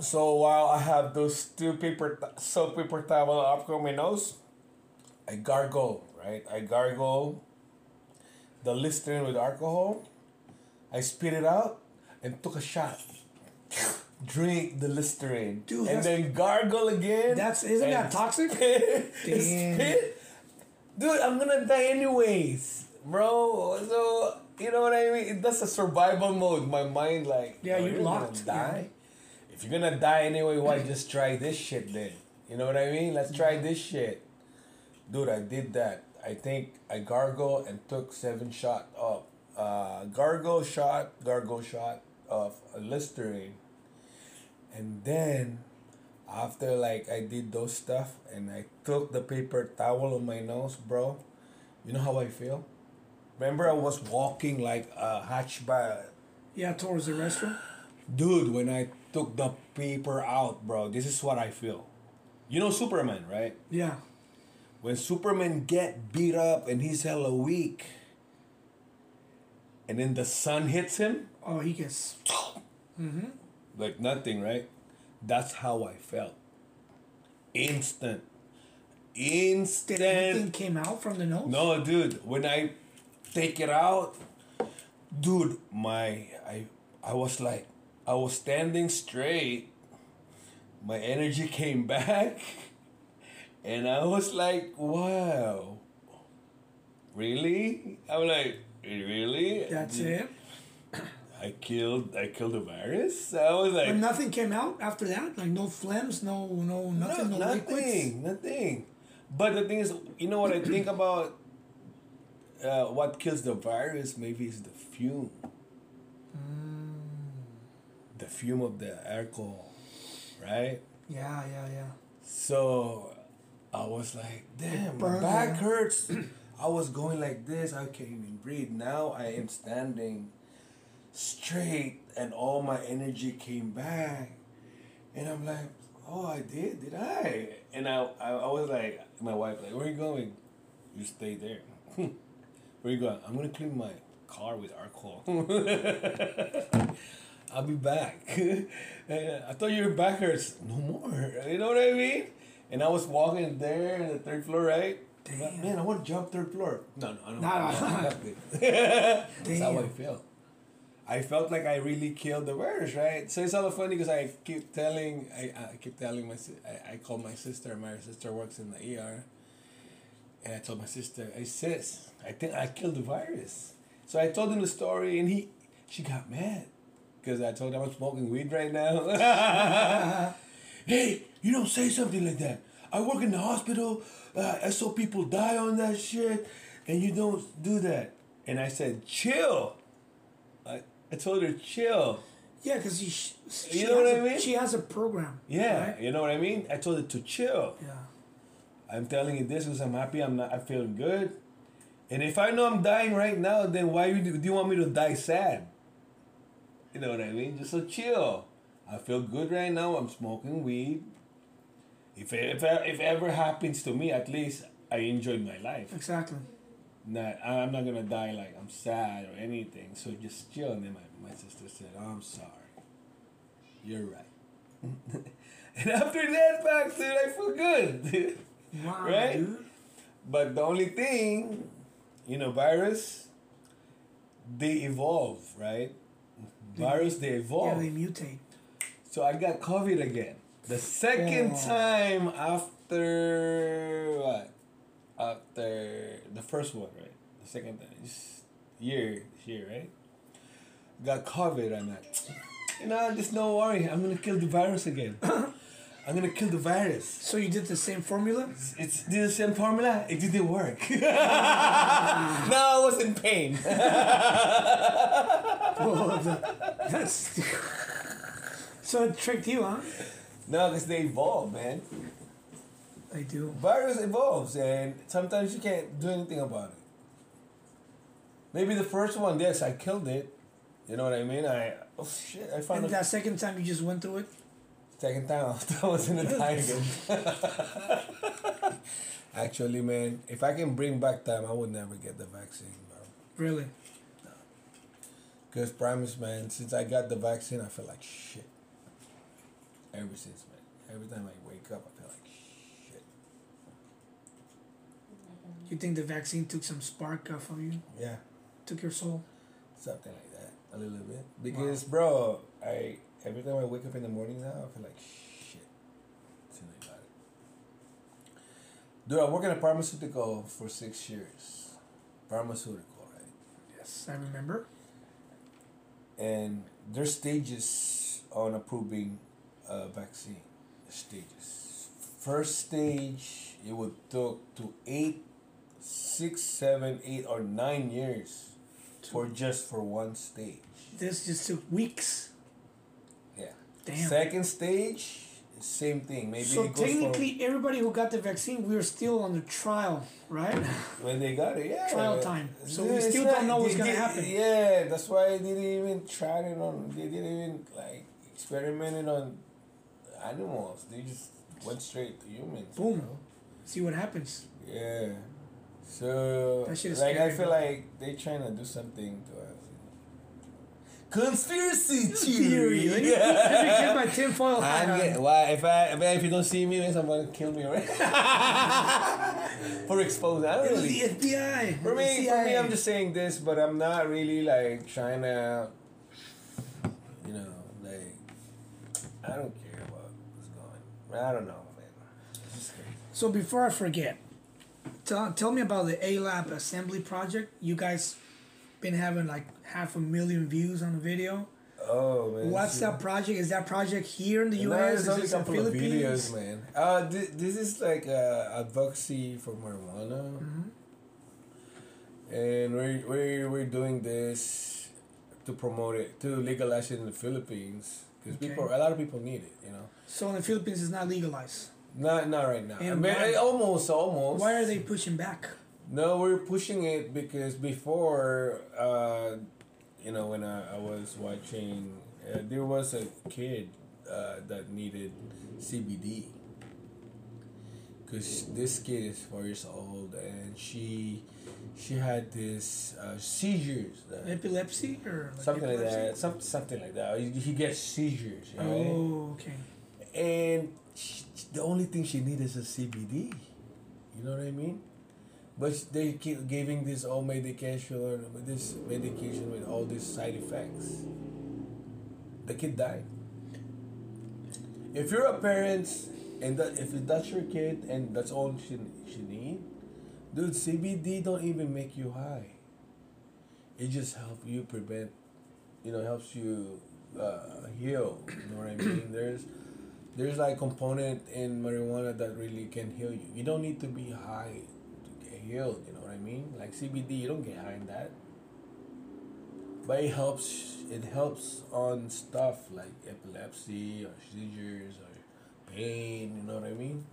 So while i have those two paper t- soap paper towel alcohol in my nose i gargle right? I gargle the Listerine with alcohol. I spit it out and took a shot. Drink the Listerine. Dude, and then gargle again. That's isn't that toxic? spit, Damn. spit. Dude, I'm gonna die anyways, bro. So you know what I mean? That's a survival mode. My mind like, Yeah, oh, you're you're locked, Gonna die. If you're gonna die anyway, why just try this shit then? You know what I mean? Let's try this shit. Dude, I did that. I think I gargle and took seven shot of uh, gargle shot, gargle shot of Listerine. And then after like I did those stuff and I took the paper towel on my nose, bro. You know how I feel? Remember I was walking like a hatchback Yeah, towards the restroom. Dude, when I took the paper out, bro, this is what I feel. You know Superman, right? Yeah. When Superman get beat up and he's hella weak, and then the sun hits him, Oh, he gets. Mm-hmm. like nothing, right? That's how I felt. Instant. Instant. anything came out from the nose? No, dude, when I take it out, dude, my I I was like I was standing straight. My energy came back. And I was like, wow. Really? I'm like, really? That's it. I killed I killed the virus? I was like But nothing came out after that. Like no phlegms, no no nothing, no, no, liquids. nothing, nothing. But the thing is, you know what I think about uh, what kills the virus? Maybe it's the fume. The fume of the alcohol, right? Yeah, yeah, yeah. So I was like, damn, my back hurts. I was going like this. I can't even breathe. Now I am standing straight, and all my energy came back. And I'm like, oh, I did, did I? And I, I, I was like, my wife, like, where are you going? You stay there. where are you going? I'm gonna clean my car with alcohol. I'll be back. And I thought your back hurts. No more. You know what I mean? And I was walking there in the third floor, right? I'm like, Man, I want to jump third floor. No, no, I don't. Nah. no, I'm not good. That's how I Damn. felt. I felt like I really killed the virus, right? So it's all funny because I keep telling, I, I keep telling my, si- I, I call my sister. My sister works in the ER, and I told my sister, "Hey sis, I think I killed the virus." So I told him the story, and he, she got mad, because I told him I'm smoking weed right now. hey, you don't say something like that. I work in the hospital. Uh, I saw people die on that shit, and you don't do that. And I said, chill. I, I told her, chill. Yeah, because she, she, You know what I mean? She has a program. Yeah, right? you know what I mean? I told her to chill. Yeah. I'm telling you this because I'm happy. I'm not. I feel good. And if I know I'm dying right now, then why do do you want me to die sad? You know what I mean? Just so chill. I feel good right now. I'm smoking weed. If if if ever happens to me, at least I enjoyed my life. Exactly. Not I'm not gonna die like I'm sad or anything. So just chill. And then my, my sister said, oh, "I'm sorry. You're right." and after that fact, dude, I feel good. Wow, Right? dude. But the only thing, you know, virus, they evolve, right? Virus, they evolve. Yeah, evolve. they mutate. so I got COVID again. The second Oh. time after what? after the first one, right? The second time, this year, this year, right? Got COVID and that. You know, there's no worry. I'm gonna kill the virus again. I'm gonna kill the virus. So you did the same formula? It's, it's the same formula. It didn't work. no, I was in pain. The- that's so it tricked you, huh? No, because they evolve, man. They do. virus evolves and sometimes you can't do anything about it. Maybe the first one, yes, I killed it. You know what I mean? I oh shit, I found And a that second time you just went through it. second time I was in the time again. Actually, man, if I can bring back time, I would never get the vaccine, bro. Really? Because promise, man, since I got the vaccine, I feel like shit. Ever since, man. Every time I wake up, I feel like shit. You think the vaccine took some spark off of you? Yeah. Took your soul? something like that a little bit because bro i every time i wake up in the morning now i feel like shit soon as I it dude i work in a pharmaceutical for six years pharmaceutical right Yes, I remember. and there's stages on approving a vaccine stages first stage it would took to eight six seven eight or nine years for just for one stage This just took weeks. Yeah. Damn. Second stage, same thing. Maybe so technically, everybody who got the vaccine, we are still on the trial, right? when they got it. Yeah. Trial time. So we still it's don't know what's gonna happen. Yeah, that's why they didn't even try it on. They didn't even like experimented on animals. They just went straight to humans. you Boom. know? See what happens. Yeah. So That shit is like I feel bro. like they trying to do something to us. Conspiracy Theory. theory. Let me, let me get my tinfoil hat I'm on. get, why if I man, if you don't see me, man, someone kill me already. for exposing. I don't It was really. the FBI. For me, for me, I'm just saying this, but I'm not really like trying to. You know, like I don't care about what's going. I don't know, man. It's just crazy. So before I forget, tell, tell me about the ALAB assembly project. You guys been having like half a million views on the video. Oh man. What's see? that project? Is that project here in the No, U.S.? Is only a couple of Philippines? videos, man. Uh, th- this is like uh, advocacy for marijuana, Mm-hmm. and we're, we're we're doing this to promote it to legalize it in the Philippines because Okay. people a lot of people need it. You know, So in the Philippines, it's not legalized. not not right now. I mean, why- almost almost. Why are they pushing back? No, we're pushing it because before, uh, you know, when I, I was watching, uh, there was a kid uh, that needed CBD. Because this kid is four years old and she she had this uh, seizures. uh, Epilepsy or like something like that. Some, something like that. He, he gets seizures, right? Oh, okay. and sh the only thing she needs is a CBD. You know what I mean? But they keep giving this all medication with this medication with all these side effects. The kid died. If you're a parent and that if that's your kid and that's all she she need, dude, CBD don't even make you high. It just helps you prevent, you know, helps you uh, heal. You know what I mean? There's there's like component in marijuana that really can heal you. You don't need to be high to get healed. You know what I mean? Like CBD, you don't get high in that. But it helps. It helps on stuff like epilepsy or seizures or pain. You know what I mean?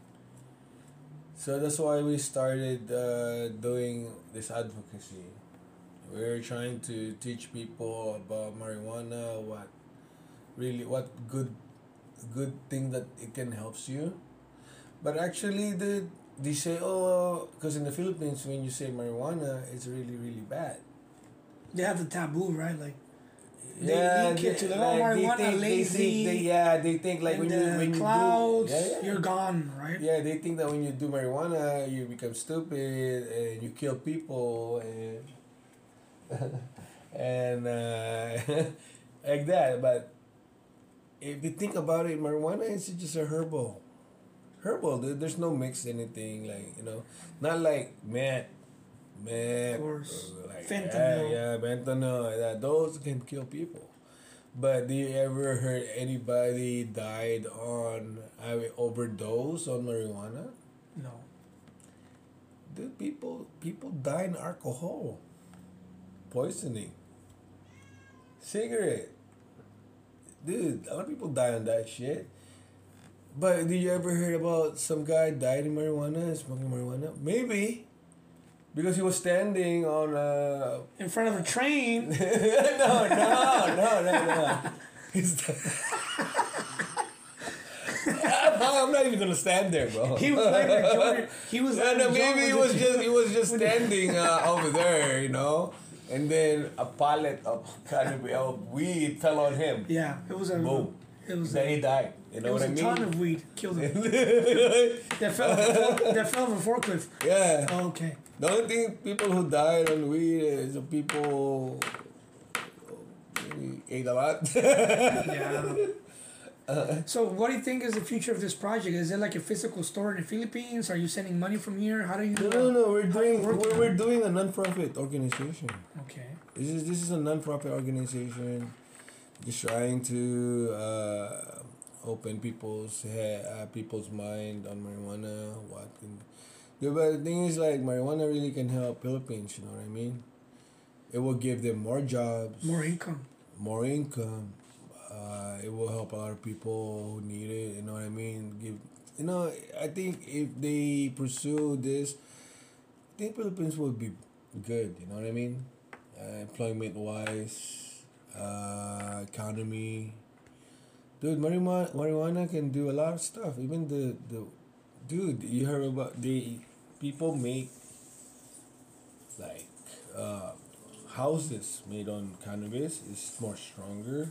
So that's why we started uh, doing this advocacy. We're trying to teach people about marijuana, what really, what good, good thing that it can helps you. But actually, the they say, oh, because in the Philippines, when you say marijuana, it's really, really bad. They have the taboo, right? Like They link it to the- oh, marijuana, they lazy, think, they, yeah, they think like when you when you clouds, do, yeah, yeah. you're gone, right? Yeah, they think that when you do marijuana, you become stupid and you kill people and and uh, like that. But if you think about it, marijuana is just a herbal herbal. There- There's no mix anything like you know, not like meth, meth, Of course. like Fentanyl. Yeah, yeah, fentanyl. Yeah, those can kill people. But do you ever heard anybody died on uh, overdose on marijuana? No. Dude, people people die in alcohol poisoning. Cigarette. Dude, a lot of people die on that shit. But did you ever hear about some guy died in marijuana, smoking marijuana? Maybe. Because he was standing on a In front of a train. no, no, no, no, no. He's I'm not even gonna stand there, bro. He was like Jordan. He was like no, maybe he was just he was just standing uh, over there, you know, and then a pallet of cannabis of weed fell on him. Yeah, it was a. Boom. It was Then a. he died. You know It was what I a mean? ton of weed killed him. that fell. A that fell a forklift. yeah. Oh, okay. The only thing people who died on weed is the people maybe ate a lot. Yeah. So, what do you think is the future of this project? Is it like a physical store in the Philippines? Are you sending money from here? How do you? no, no, no. We're do doing we're, we're doing a non-profit organization. Okay. This is this is a non-profit organization, just trying to uh, open people's head, uh, people's mind on marijuana. What can, the but the thing is like marijuana really can help Philippines. You know what I mean? It will give them more jobs, More income. more income. Uh, it will help a lot of people who need it. You know what I mean? Give you know. I think if they pursue this, I think Philippines will be good. You know what I mean? Uh, employment wise, uh, economy. Dude, marijuana, marijuana can do a lot of stuff. Even the the, dude, you heard about the people make like uh, houses made on cannabis is more stronger.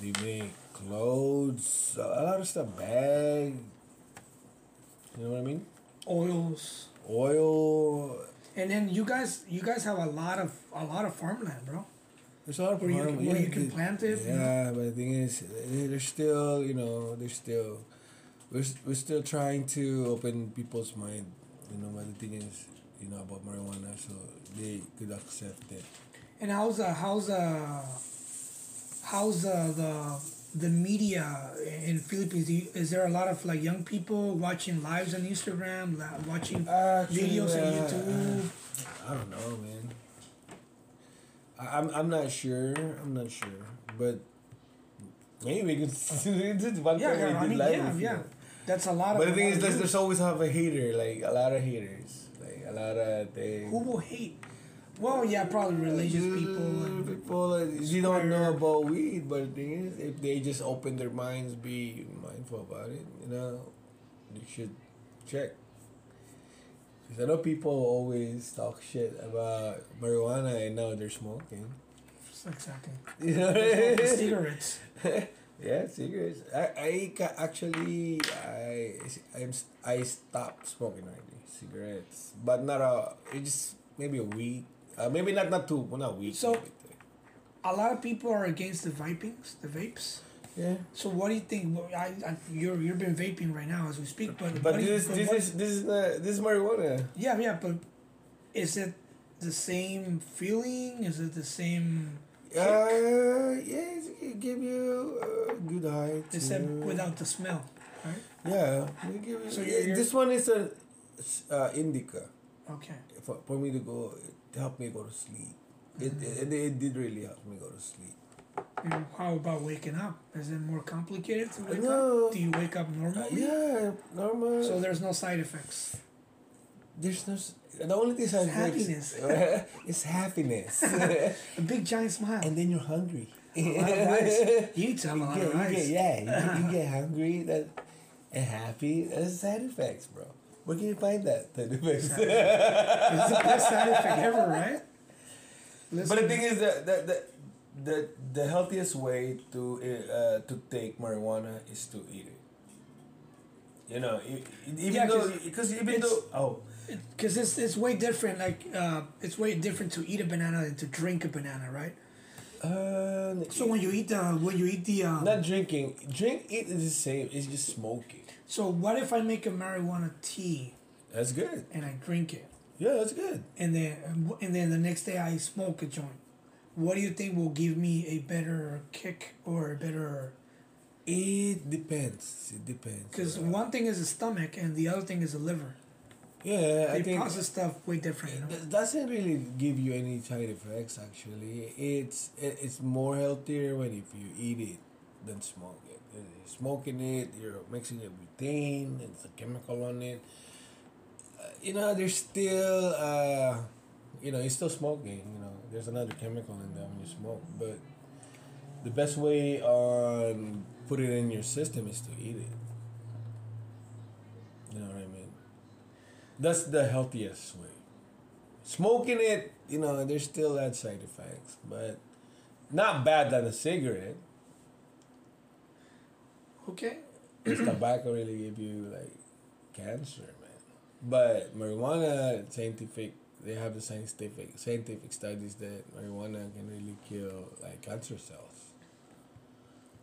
They make clothes, a lot of stuff, bag. You know what I mean? Oils. Oil. And then you guys, you guys have a lot of a lot of farmland, bro. There's a lot of Where you can- where yeah, you can plant it, you Yeah, but the thing is, there's still, you know, there's still, we're, we're still trying to open people's mind, you know. But the thing is, you know, about marijuana, so they could accept it. And how's uh, how's uh, how's uh, the the media in Philippines? Is there a lot of like young people watching lives on Instagram, watching Actually, videos on uh, YouTube? I don't know, man. I, I'm I'm not sure. I'm not sure, but maybe we could. this one Yeah, time we yeah, I did mean, live yeah, yeah. That's a lot of. But the thing is, there's, there's always have a hater, like a lot of haters, like a lot of things. Who will hate? Well, yeah, probably religious people. Mm, And, people like, you don't know about weed, but the thing is, if they just open their minds, be mindful about it. You know, you should check. Cause I know people always talk shit about marijuana and now they're smoking. exactly. You know what I mean? Cigarettes. yeah, cigarettes. I, I actually I I'm I stopped smoking already cigarettes, but not a it just maybe a week. Uh, maybe not not two, well, not a week. So- maybe. A lot of people are against the vapings, the vapes. yeah. So what do you think? Well, I, I you're you've been vaping right now as we speak, but But do you- this but this is this is the this is marijuana. yeah yeah, but is it the same feeling? Is it the same? Uh, yes, it give you a good high. Except too. without the smell, right? Yeah, it give you, So you're- you're- this one is a uh, indica. Okay. for, for me to go to help me go to sleep. It, it, it did really help me go to sleep. And how about waking up? Is it more complicated to wake No. up? Do you wake up Uh, normally? yeah, normal. So there's no side effects. there's no the only thing that happiness. is happiness, A big giant smile. and then you're hungry. a lot of rice. You eat a lot of you get, yeah, you, get- you get hungry that and happy. That's side effects, bro. Where can you find that side effects? It's the best side effect ever, right? Listen, But the thing is that the, the, the, the healthiest way to uh, to take marijuana is to eat it. You know, even Yeah, though 'cause because even though oh because it's it's way different. Like uh, it's way different to eat a banana than to drink a banana, right? Uh, So when you eat the when you eat the uh, not drinking. Drink it is the same. It's just smoking. so what if I make a marijuana tea That's good. and I drink it Yeah, that's good. and then and then the next day I smoke a joint? What do you think will give me a better kick or a better? It depends. It depends. Because Uh, one thing is the stomach and the other thing is the liver. Yeah, I They think process stuff way different. You know? It doesn't really give you any side effects. Actually, it's it's more healthier when if you eat it than smoke it. Uh, Smoking it, you're mixing it with butane. It's a chemical on it. Uh, you know, there's still uh, you know, you're still smoking. You know, there's another chemical in there when you smoke. But the best way on put it in your system is to eat it. You know what I mean? That's the healthiest way. Smoking it, you know, there's still that side effects, but not bad than a cigarette. Okay. Because tobacco really give you like cancer, man. But marijuana, scientific, they have the scientific scientific studies that marijuana can really kill like cancer cells.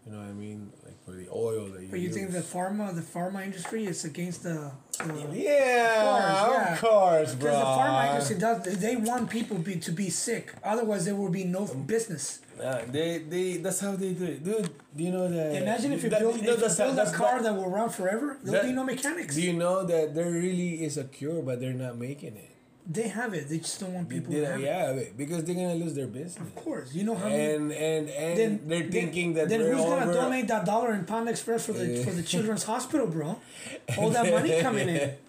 You know what I mean? Like for the oil that you. But you think the pharma the pharma industry is against the, the Yeah, Of of course, course, yeah. bro. Because the pharma industry does, they want people be, to be sick. Otherwise, there will be no um, business. Nah, they, they, that's how they do it, dude. Do you know that? Imagine if you that- build, know if you that's- build a car that will run forever, there'll that- be no mechanics. Do you know that there really is a cure, but they're not making it? They have it. They just don't want people They- to have it. yeah, because they're gonna lose their business. Of course. You know how many. And and and Then, they're then- thinking that then who's gonna donate that dollar in Pound Express for the for the children's hospital, bro? All that money coming in.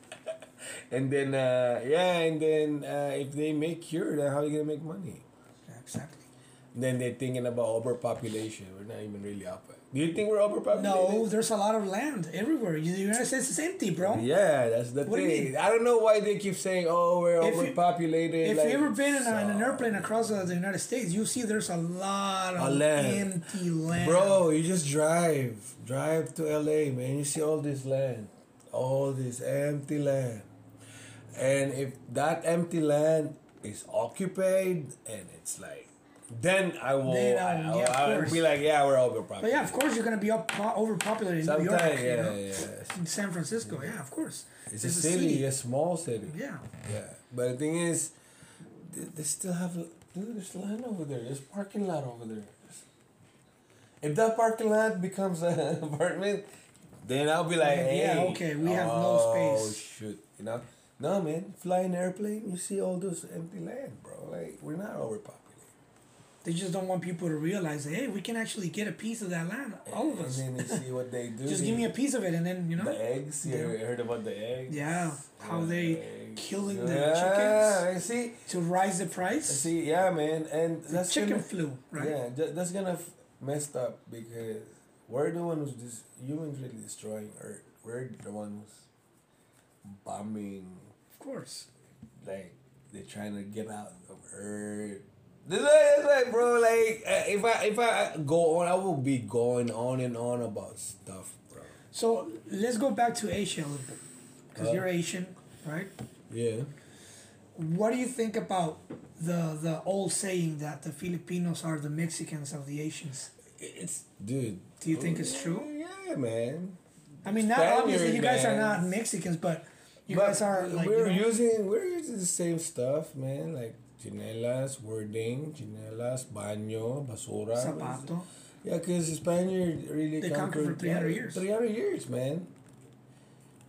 And then uh, yeah, and then uh, if they make cure, then how are you gonna make money? Exactly. Then they're thinking about overpopulation. We're not even really up. Do you think we're overpopulated? No, there's a lot of land everywhere. The United States is empty, bro. Yeah, that's the What do you thing. mean? I don't know why they keep saying, "Oh, we're If you- overpopulated." If like, you ever been in, a, in an airplane across the United States, you see there's a lot A of land. empty land. Bro, you just drive. Drive to LA, man. You see all this land. All this empty land. And if that empty land is occupied and it's like then I will Then, I, um, will yeah, of I'll be like, yeah, we're overpopulated. But yeah, of course you're gonna be up overpopulated in New York. Sometimes, you know? yeah. In San Francisco, yeah, of course. It's a city, a small city. Yeah. Yeah, but the thing is, they, they still have dude. There's land over there. There's parking lot over there. If that parking lot becomes an apartment, then I'll be like, Yeah, hey, yeah, okay, we have no space. oh, space." shoot, you know? No, man. Fly an airplane, you see all those empty land, bro. Like we're not overpopulated. They just don't want people to realize that hey, we can actually get a piece of that land, all of us. And then see what they do. Just give me a piece of it, and then you know. the eggs. You Yeah. heard about the eggs? Yeah, how Yeah, they killing the chickens. yeah, I see. to rise the price. See, yeah, man, and The that's chicken gonna, flu, right? Yeah, tha- that's gonna f- messed up because we're the ones who's humans really destroying Earth. We're the ones bombing, Of course. like they're trying to get out of Earth. This is like, bro, like uh, if I if I go on, I will be going on and on about stuff, bro. So let's go back to Asia a little bit, because Uh. you're Asian, right? Yeah. What do you think about the the old saying that the Filipinos are the Mexicans of the Asians? It's dude. Do you think it's true? Yeah, man. I mean, not Spaniard, obviously you guys are not Mexicans, but you But guys are like we're you know, using we're using the same stuff, man. Like chinelas, wording, chinelas, baño, basura. zapato. Yeah, because the Spaniard really They conquered for 300 years. 300 years, man.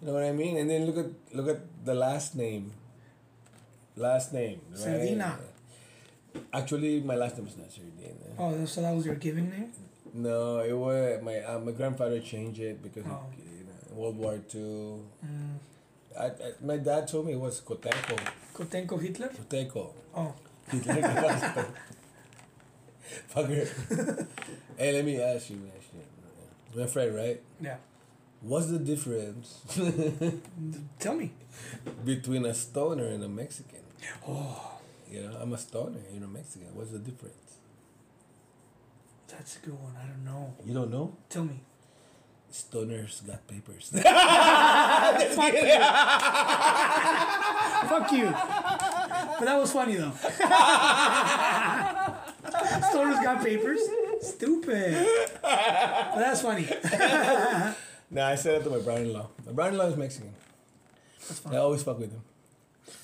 You know what I mean? And then look at look at the last name. Last name, right? Cerdina. Actually, my last name is not Cerdina. Oh, so that was your given name? No, it was my uh, my grandfather changed it because Oh. of, you know, World War Two. Mm. I, I, my dad told me it was Coteco. Kotenko Hitler? Coteco. Oh, like, fucker. hey, let me ask you, man. My friend, right? yeah. What's the difference Tell me. between a stoner and a Mexican? Oh, You know, I'm a stoner. You're a Mexican. What's the difference? that's a good one. I don't know. You don't know? Tell me. Stoners got papers. Fuck you. Fuck you. But that was funny though. Stoners got papers. Stupid. But that's funny. Nah, I said it to my brother-in-law. My brother-in-law is Mexican. That's I always fuck with him.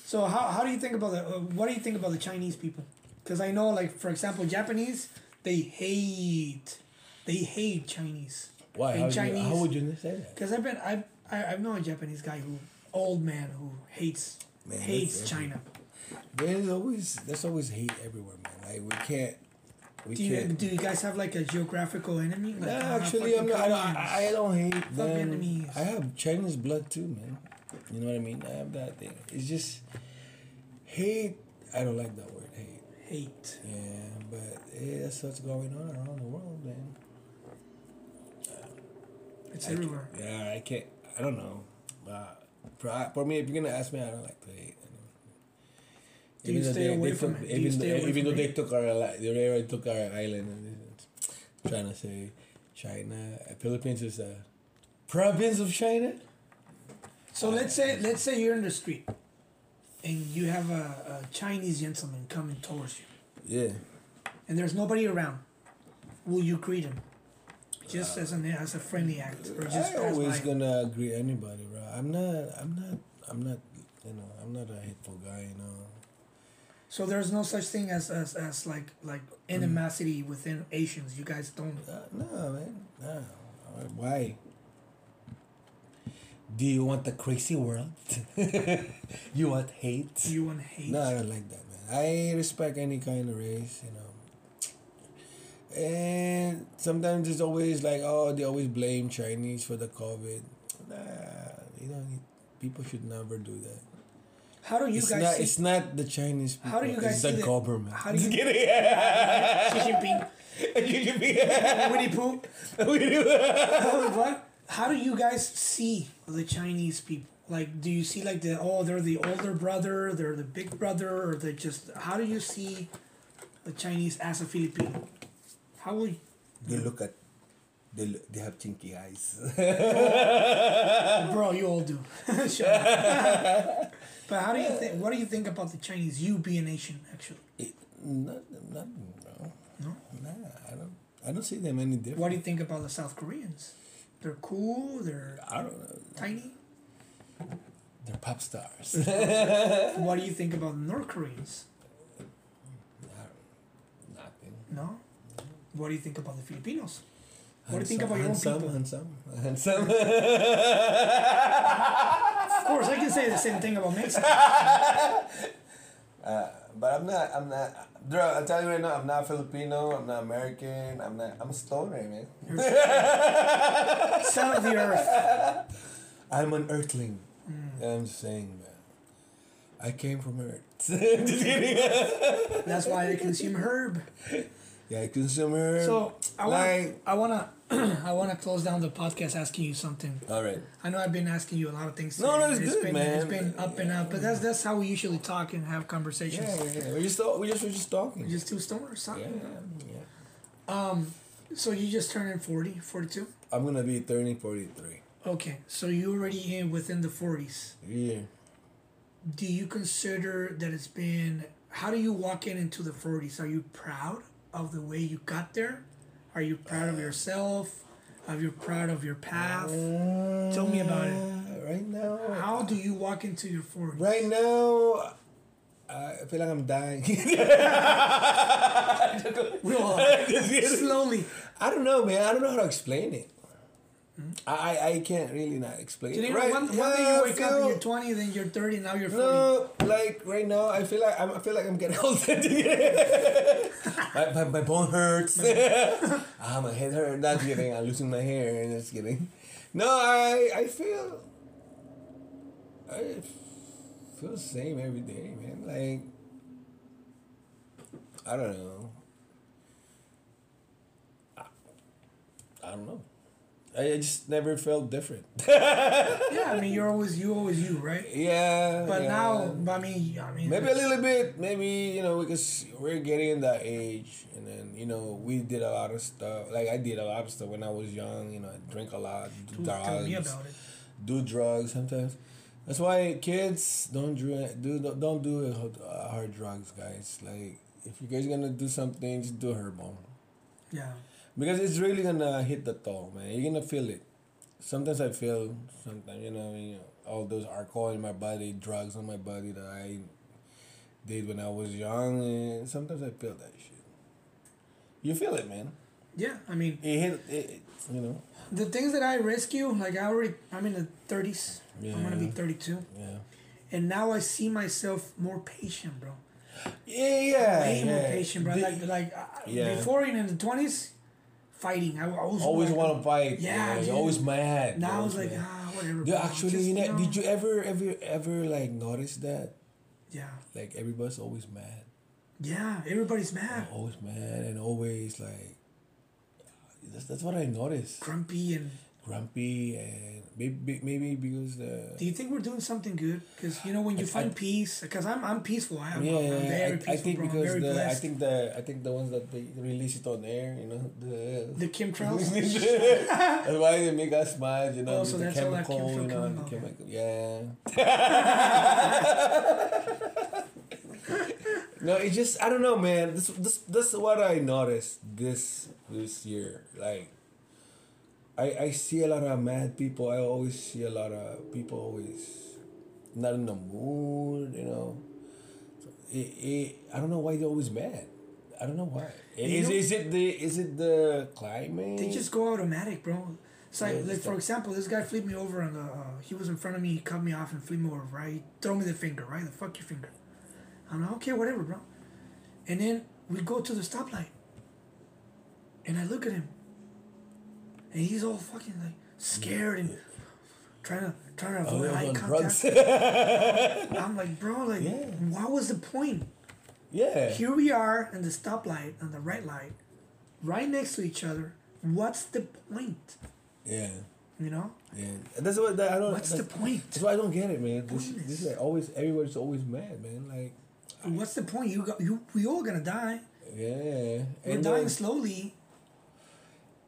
So how, how do you think about the uh, what do you think about the Chinese people? Because I know like for example Japanese they hate they hate Chinese. Why? In How, would you, Chinese. how would you say that? Because I've been I I I've known a Japanese guy who old man who hates Man, hates China. There's always there's always hate everywhere, man. Like we can't. We Do you can't. do you guys have like a geographical enemy? Like, Nah, actually, I'm not, I, don't, I, I don't hate them. Vietnamese. I have Chinese blood too, man. You know what I mean? I have that thing. It's just hate. I don't like that word, hate. hate. Yeah, but yeah, that's what's going on around the world, man. It's I everywhere. can't- yeah, I can't. I don't know. Uh, for, for me, if you're gonna ask me, I don't like to hate. Do you though stay away from took, it? You Even, though, even though they took our they already took our island and trying to say China, uh, Philippines is a province of China. So let's say let's say you're in the street and you have a, a Chinese gentleman coming towards you Yeah. and there's nobody around. Will you greet him? Just as an as a friendly act or just I always by? gonna agree anybody, bro. I'm not. I'm not. I'm not. You know. I'm not a hateful guy. You know. So there's no such thing as as, as like like animosity within Asians. You guys don't. Uh, no, man. No. Why? Do you want the crazy world? you want hate? You want hate. No, I don't like that, man. I respect any kind of race, you know. And sometimes it's always like, oh, they always blame Chinese for the COVID. Nah, you know, people should never do that. How do you it's guys not. see it's not the Chinese people. How do you guys it's see the the- government. how do you- Just kidding. Xi Jinping, Winnie Pooh? what? How do you guys see the Chinese people? Like, do you see like the oh they're the older brother, they're the big brother, or they just how do you see the Chinese as a Filipino? How will you, they look at. They look, they have chinky eyes. bro? You all do. But how do you think? What do you think about the Chinese? You being Asian, actually. It, not, nothing, bro. No. Nah, I don't. I don't see them any different. What do you think about the South Koreans? They're cool. They're I don't know. tiny. They're pop stars. What do you think about the North Koreans? Not, Nothing. No. What do you think about the Filipinos? What do you think about your own handsome, people? Handsome, handsome. Of course, I can say the same thing about Mexico. uh, but I'm not. I'm not. Bro, I'm telling you right now, I'm not Filipino. I'm not American. I'm not. I'm a stoner, man. Son of the earth. I'm an Earthling. Hmm. I'm saying, man. I came from Earth. That's why I consume herb. Yeah, consumer. So I want Like- I wanna I wanna close down the podcast asking you something. All right. I know I've been asking you a lot of things. No, today. no, it's It's good, been, man. It's been up and up, but that's that's how we usually talk and have conversations. Yeah, yeah, yeah. We just we just we're just talking. We're just two stoners. Yeah, yeah. Um, so you just turned in 40, 42? I'm gonna be turning forty three. Okay, so you already in within the forties. Yeah. Do you consider that it's been? How do you walk in into the forties? Are you proud of the way you got there? Are you proud of yourself? Are you proud of your path? Tell me about it. Uh, Right now. How do you walk into your forties? Right now, I feel like I'm dying. We all slowly. I don't know, man. I don't know how to explain it. I, I I can't really not explain Do you it. know, Right, one, one yeah, day you wake up and you're twenty, then you're thirty, now you're forty. No, like right now, I feel like I'm, I feel like I'm getting old. my, my, my bone hurts. ah, my head hurts. Not kidding. I'm losing my hair. And Just kidding. No, I I feel I feel the same every day, man. Like I don't know. I, I don't know. I I just never felt different. Yeah, I mean you're always you always you, right? yeah. But yeah. now, I mean, I mean, Maybe a little bit, maybe you know, because we're getting that age, and then you know, we did a lot of stuff. Like I did a lot of stuff when I was young. You know, I drink a lot, do Dude, tell me drugs, do drugs sometimes. That's why kids don't drink, do don't do hard drugs, guys. Like if you guys gonna do something, just do herbal. Yeah. Because it's really gonna hit the toll, man. You're gonna feel it. Sometimes I feel, sometimes you know, you know, all those alcohol in my body, drugs on my body that I did when I was young, and sometimes I feel that shit. You feel it, man. Yeah. I mean, It hit, it, it you know. the things that I rescue, like I already, I'm in the 30s. Yeah. I'm gonna be 32, Yeah. and now I see myself more patient, bro. Yeah, yeah. Way more patient, bro. The- Like, like Yeah. before in the 20s, fighting. I, I was always like, want to fight. Yeah, Yeah, always mad. Now I was like, mad. ah, whatever. Dude, actually, Just, you know, know, did you ever, ever, ever like notice that? Yeah. Like everybody's always mad, Yeah. Everybody's mad, always mad, and always like. That's that's what I noticed. grumpy, and Grumpy and maybe maybe because the. do you think we're doing something good? Because you know when you I- find I- peace, because I'm I'm peaceful. I yeah, I'm very yeah. peaceful, I, I think bro. Because the I think the I think the ones that they release it on air, you know, the the chemtrails. that's why they make us smile, you know, Oh, so the that's all that chemical, you know, the chemical, yeah. no, it just I don't know, man. This this this is what I noticed this this year. Like, I I see a lot of mad people. I always see a lot of people always not in the mood, you know. So it, it, I don't know why they're always mad. I don't know why. Is, know- is it the is it the climate? They just go automatic, bro. It's like, Yeah, like for example, this guy flipped me over and uh, he was in front of me. He cut me off and flipped me over. Right, he throw me the finger. Right, the fuck your finger. I'm like, okay, whatever, bro. And then we go to the stoplight, and I look at him, and he's all fucking like scared and trying to trying to Oh, avoid they're eye contact. I'm like, bro, like, Yeah. what was the point? yeah. Here we are in the stoplight and the red light, right next to each other. What's the point? Yeah. You know, Yeah. That's what that, I don't. what's the point? That's why I don't get it, man. This, this is like always everybody's always mad, man. Like, What's the point? You got you. We all gonna die. yeah. We're And dying slowly.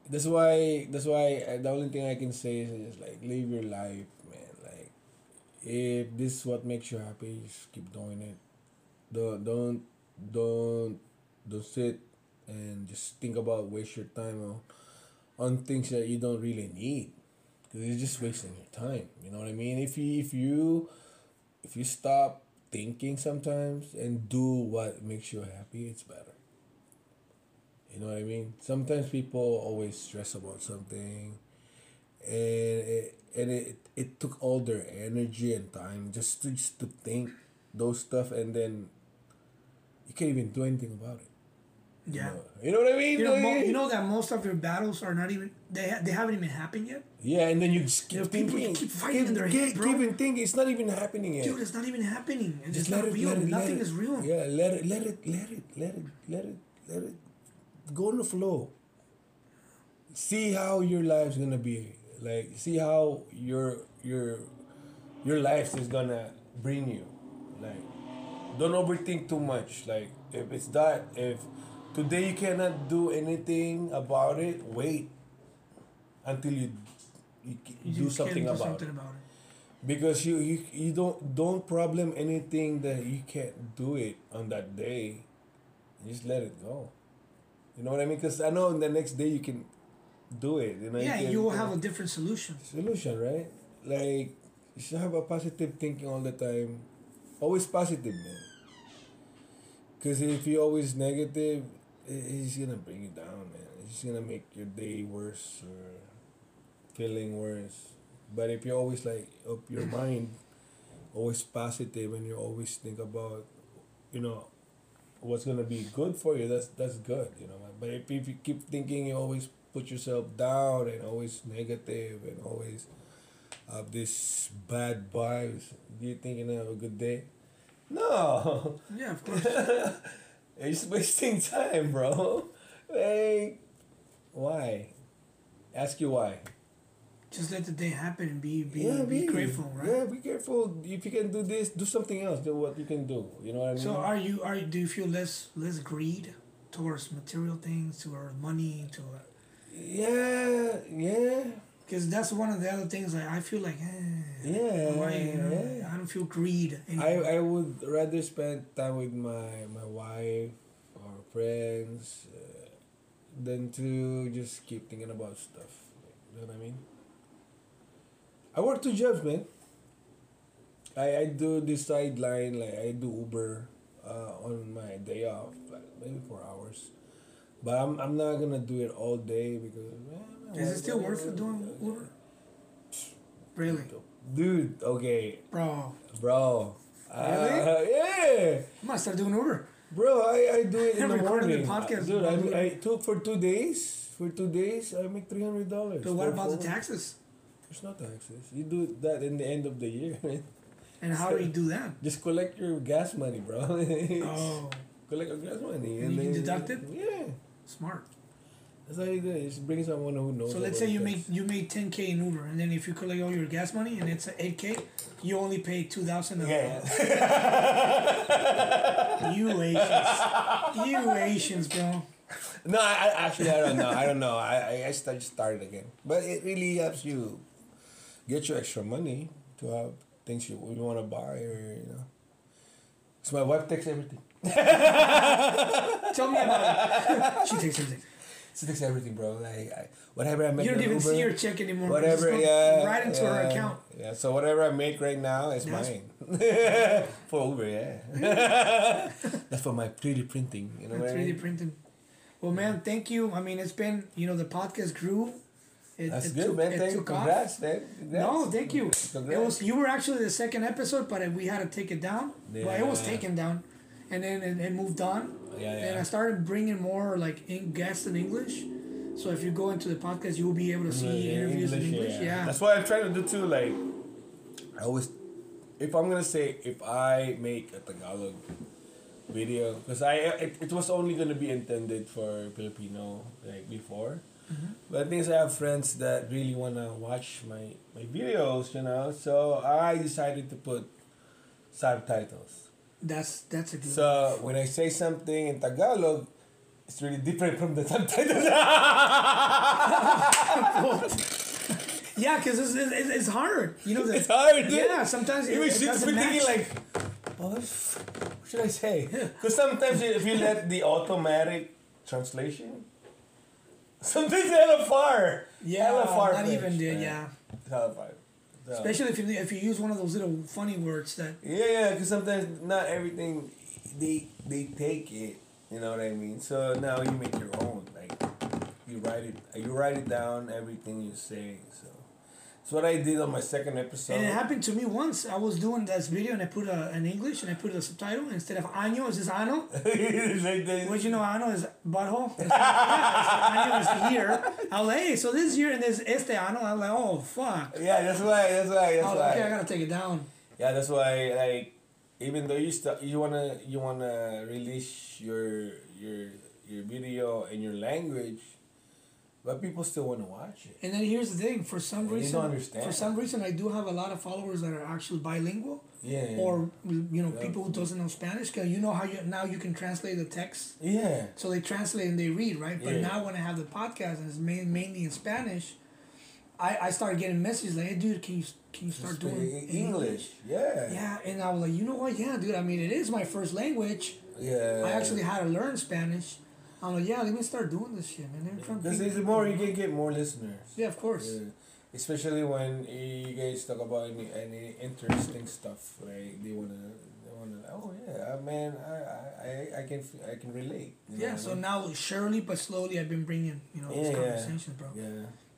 That's why. That's why uh, the only thing I can say is just like live your life, man. Like, if this is what makes you happy, just keep doing it. Don't don't don't don't sit and just think about waste your time on on things that you don't really need because it's just wasting your time. You know what I mean? If you if you if you stop thinking sometimes and do what makes you happy, it's better. You know what I mean? Sometimes people always stress about something, and it, and it it took all their energy and time just to just to think those stuff, and then you can't even do anything about it. you Yeah. know? You know what I mean? You know, mo- you know that most of your battles are not even they ha- they haven't even happened yet. Yeah, and then you just keep You people thinking, keep fighting in their head, keep, bro. keep thinking it's not even happening yet. Dude, it's not even happening. It's just not let it, real. let it, Nothing let it. is real. Yeah, let it, let it, let it, let it, let it, let it go in the flow. See how your life's gonna be. Like, see how your your your life is gonna bring you. Like, don't overthink too much. Like, if it's that, if today you cannot do anything about it, wait until you you, You do something do about something it about it. because you, you you don't don't problem anything that you can't do it on that day just let it go you know what i mean? Because i know in the next day you can do it you know Yeah, can, you will have a different solution. solution right? Like you should have a positive thinking all the time. Always positive man. Because if you're always negative it- it's gonna bring you down man. It's just gonna make your day worse or feeling worse. But if you're always like up your mind always positive and you always think about you know what's gonna be good for you that's that's good you know but if, if you keep thinking you always put yourself down and always negative and always have this bad vibes do you think you're gonna have a good day? No. Yeah, of course. you're wasting time bro. Like why? Ask you why Just let the day happen and be be, yeah, be grateful, right? Yeah, be grateful. If you can do this, do something else. Do what you can do. You know what I mean? So are you are you, do you feel less less greed towards material things, towards money, to yeah, yeah, because that's one of the other things. Like I feel like, eh, yeah, why, you know, yeah. I don't feel greed I. I would rather spend time with my my wife or friends, uh, than to just keep thinking about stuff. You know what I mean? I work two jobs, man. I, I do this sideline, like I do Uber uh, on my day off, like maybe four hours. But I'm, I'm not gonna do it all day because man, Is it still worth it doing Uber? Really, Dude, okay, bro. bro. Uh, Really? yeah. I might start doing Uber. Bro, I, I do it in the Recording the morning. podcast Dude, I, I took for two days. For two days, I make three hundred dollars. But what about the taxes? There's no taxes. You do that in the end of the year, man. And how do you do that? Just collect your gas money, bro. Oh, collect your gas money, And you can then- deduct it? Yeah, smart. that's how you do it. Just bring someone who knows. So let's say you make you made ten k in Uber, and then if you collect all your gas money and it's eight k, you only pay two thousand. Yeah. You Asians, you Asians, bro. no, I, I actually I don't know. I don't know. I I, I start, just started again, but it really helps you get your extra money to have things you, you want to buy or you know. So my wife takes everything. Tell me about it. she takes everything. She takes everything, bro. Like I, whatever I make. You don't even Uber, see her check anymore. Whatever, yeah. Right into her account. Yeah. So whatever I make right now is That's- mine. for Uber, yeah. That's for my 3D printing. You know I 3D mean? printing. Well, man, thank you. I mean, it's been you know the podcast grew. It, That's it good, took, man. Thank off. Congrats, man. Congrats. No, thank you. It was you were actually the second episode, but we had to take it down. Yeah. Well, it was taken down, and then it, it moved on. Yeah, yeah. And I started bringing more like in guests in English. So if you go into the podcast, you will be able to see Yeah, interviews in English. Yeah. That's what I'm trying to do too. Like, I always, if I'm gonna say, if I make a Tagalog video, because I it, it was only gonna be intended for Filipino like before. Mm-hmm. But the thing I have friends that really wanna watch my my videos, you know. So I decided to put subtitles. That's that's a good. So when I say something in Tagalog, it's really different from the subtitles. yeah, because it's, it's, it's hard. You know, the, it's hard, dude. Yeah, sometimes it, Even it doesn't be thinking match. like, what what should I say? Because sometimes if you let the automatic translation, sometimes it's hella far. yeah, hella far. not even dude. Yeah, It's hella far. So- especially if you if you use one of those little funny words that Yeah, yeah. Because sometimes not everything they they take it. You know what I mean? So now you make your own. Like you write it. You write it down. Everything you say. So that's what I did on my second episode. And it happened to me once. I was doing this video and I put uh, a, an English and I put a subtitle instead of año, it's just ano. Like. What you know, ano is butthole. It's, yeah, it's, año is year. I was like, hey, so this year and this este ano. I was like, oh fuck. Yeah, that's why. That's why. That's I was like, okay, I gotta take it down. Yeah, that's why. Like, even though you st- you wanna you wanna release your your your video in your language, but people still wanna watch it. And then here's the thing: for some And reason, understand. for some reason, I do have a lot of followers that are actually bilingual, Yeah. or you know, people who doesn't know Spanish. Cause you know how you now you can translate the text, yeah. so they translate and they read, right? But Yeah. now when I have the podcast and it's main, mainly in Spanish, I I started getting messages like, "Hey, dude, can you can you start doing English. Yeah. Yeah, and I was like, you know what? Yeah, dude. I mean, it is my first language. Yeah. I actually had to learn Spanish. I'm like, yeah, let me start doing this shit, man. Because the more you can get more listeners. Yeah, of course. Yeah. Especially when you guys talk about any, any interesting stuff, right? They wanna, they wanna. Oh yeah, uh, man, I, I, I, I can, I can relate. Yeah, what I so mean? now surely but slowly I've been bringing you know these Yeah, yeah. conversations, bro. Yeah.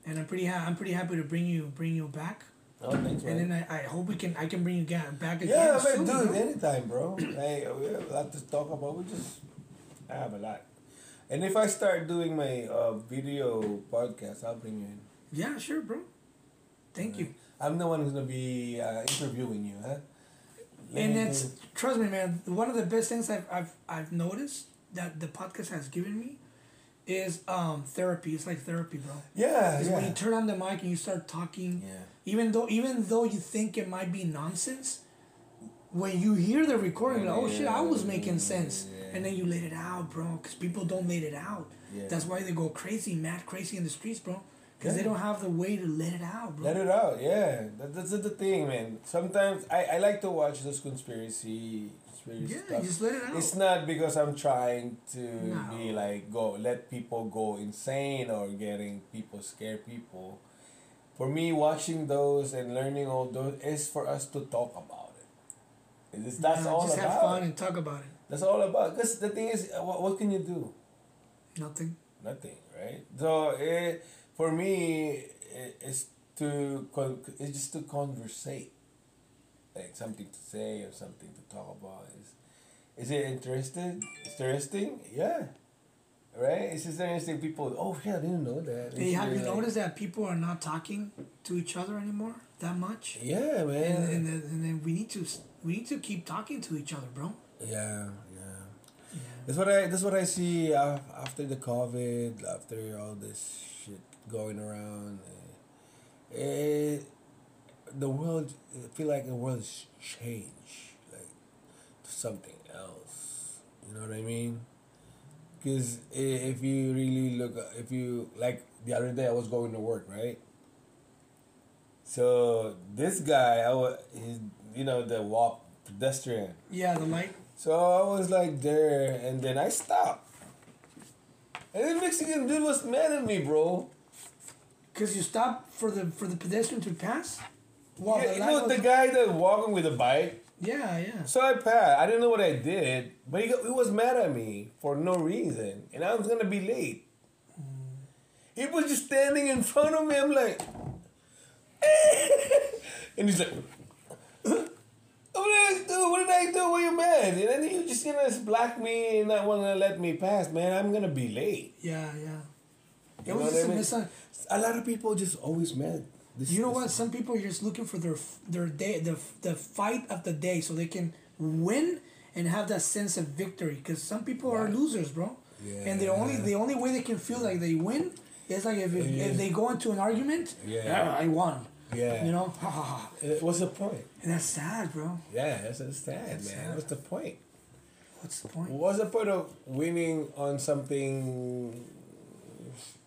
And I'm pretty ha- I'm pretty happy to bring you bring you back. Oh, thanks, man. And then I, I hope we can I can bring you ga- back again. Yeah, soon, man, dude, bro. anytime, bro. hey, we have a lot to talk about. We just I have a lot. And if I start doing my uh, video podcast, I'll bring you in. Yeah, sure, bro. Thank you. I'm the one who's gonna be uh, interviewing you, huh? And it's trust me, man. One of the best things I've I've I've noticed that the podcast has given me is um therapy. It's like therapy, bro. yeah, Is when you turn on the mic and you start talking, yeah. even though even though you think it might be nonsense, when you hear the recording, you're like, oh shit, I was making sense, Yeah. and then you let it out, bro. Because people don't let it out. Yeah. That's why they go crazy, mad crazy in the streets, bro. because they don't have the way to let it out, bro. Let it out, yeah. That, that's the thing, man. Sometimes I, I like to watch those conspiracy conspiracy yeah, stuff. just let it out. It's not because I'm trying to No. be like go let people go insane or getting people scare people. For me, watching those and learning all those is for us to talk about it. It's, that's Yeah, all just about. have fun and talk about it. That's all about. Because the thing is, uh, what, what can you do? Nothing. Nothing, right? So it, for me, it, it's to con- it's just to conversate, like something to say or something to talk about. Is is it interested? Interesting? Yeah. Right? It's just interesting. People. Oh yeah, I didn't know that. Hey, have you like- noticed that people are not talking to each other anymore that much? Yeah, man. And, and, then, and then we need to we need to keep talking to each other, bro. Yeah, yeah. Yeah. That's what I. That's what I see after the COVID, after all this shit going around. eh, It, the world. I feel like the world's changed, like to something else. You know what I mean? Because if you really look, if you like the other day, I was going to work, right? So this guy, I was, you know, the walk pedestrian. Yeah, the light. So I was like there, and then I stopped. And the Mexican dude was mad at me, bro. Cause you stopped for the for the pedestrian to pass. While yeah, the you know the guy that walking with a bike. Yeah, yeah. So I passed. I didn't know what I did, but he, got, he was mad at me for no reason, and I was gonna be late. Mm. He was just standing in front of me. I'm like, and he's like, "What did I do? What did I do? Why you mad?" And then you just gonna block me and not want to let me pass, man. I'm gonna be late. Yeah, yeah. It was just a I mean? misun- A lot of people just always mad. This- You know what? Some people are just looking for their their day, the the fight of the day, so they can win and have that sense of victory. Because some people are losers, bro. Yeah. And the only the only way they can feel like they win is like if, Yeah. if they go into an argument. Yeah. Ah, I won. Yeah. You know, ha ha ha. What's the point? And that's sad, bro. Yeah, that's, that's sad, man. sad. What's the point? What's the point? What's the point of winning on something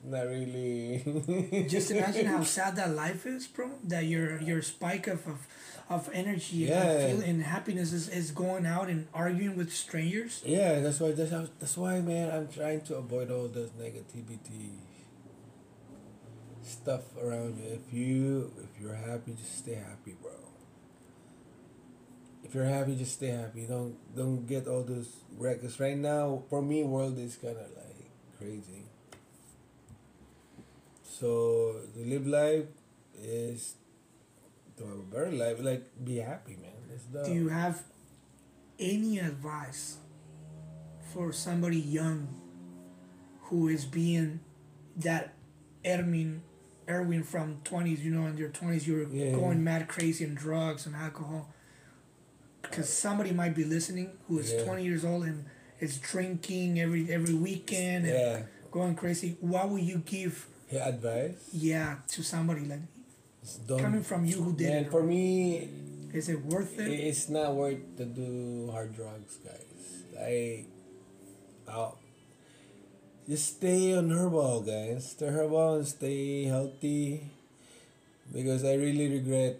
not really? Just imagine how sad that life is, bro. That your your spike of of, of energy Yeah. and, and happiness is, is going out and arguing with strangers. Yeah, that's why. That's how, That's why, man. I'm trying to avoid all this negativity stuff around you. If you if you're happy, just stay happy, bro. If you're happy, just stay happy. Don't don't get all those records. Right now, for me, world is kind of like crazy. So to live life is to have a better life. Like be happy, man. Do you have any advice for somebody young who is being that Erwin, Erwin from 20s, you know, in your 20s, you were Yeah. going mad crazy on drugs and alcohol? Because somebody might be listening who is Yeah. 20 years old and is drinking every every weekend and yeah. going crazy. What would you give, Yeah, advice. yeah, to somebody like don't coming from you who did And it? for me, is it worth it? it's not worth to do hard drugs, guys. Like, I'll just stay on herbal, guys. Stay herbal and stay healthy. Because I really regret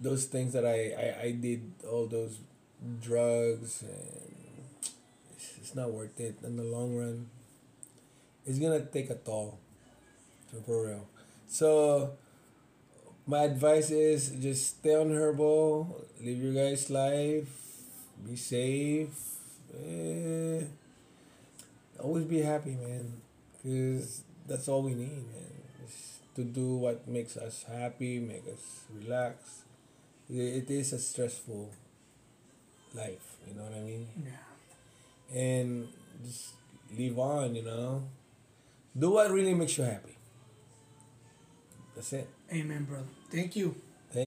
those things that I, I, I did, all those drugs, and it's, it's not worth it in the long run. It's gonna take a toll, for real. So, my advice is just stay on herbal, live your guys' life, be safe, eh, always be happy, man. Cause that's all we need, man. Is to do what makes us happy, make us relax. It it is a stressful life, you know what I mean? yeah. And just live on, you know. Do what really makes you happy. That's it. Amen, brother. Thank you.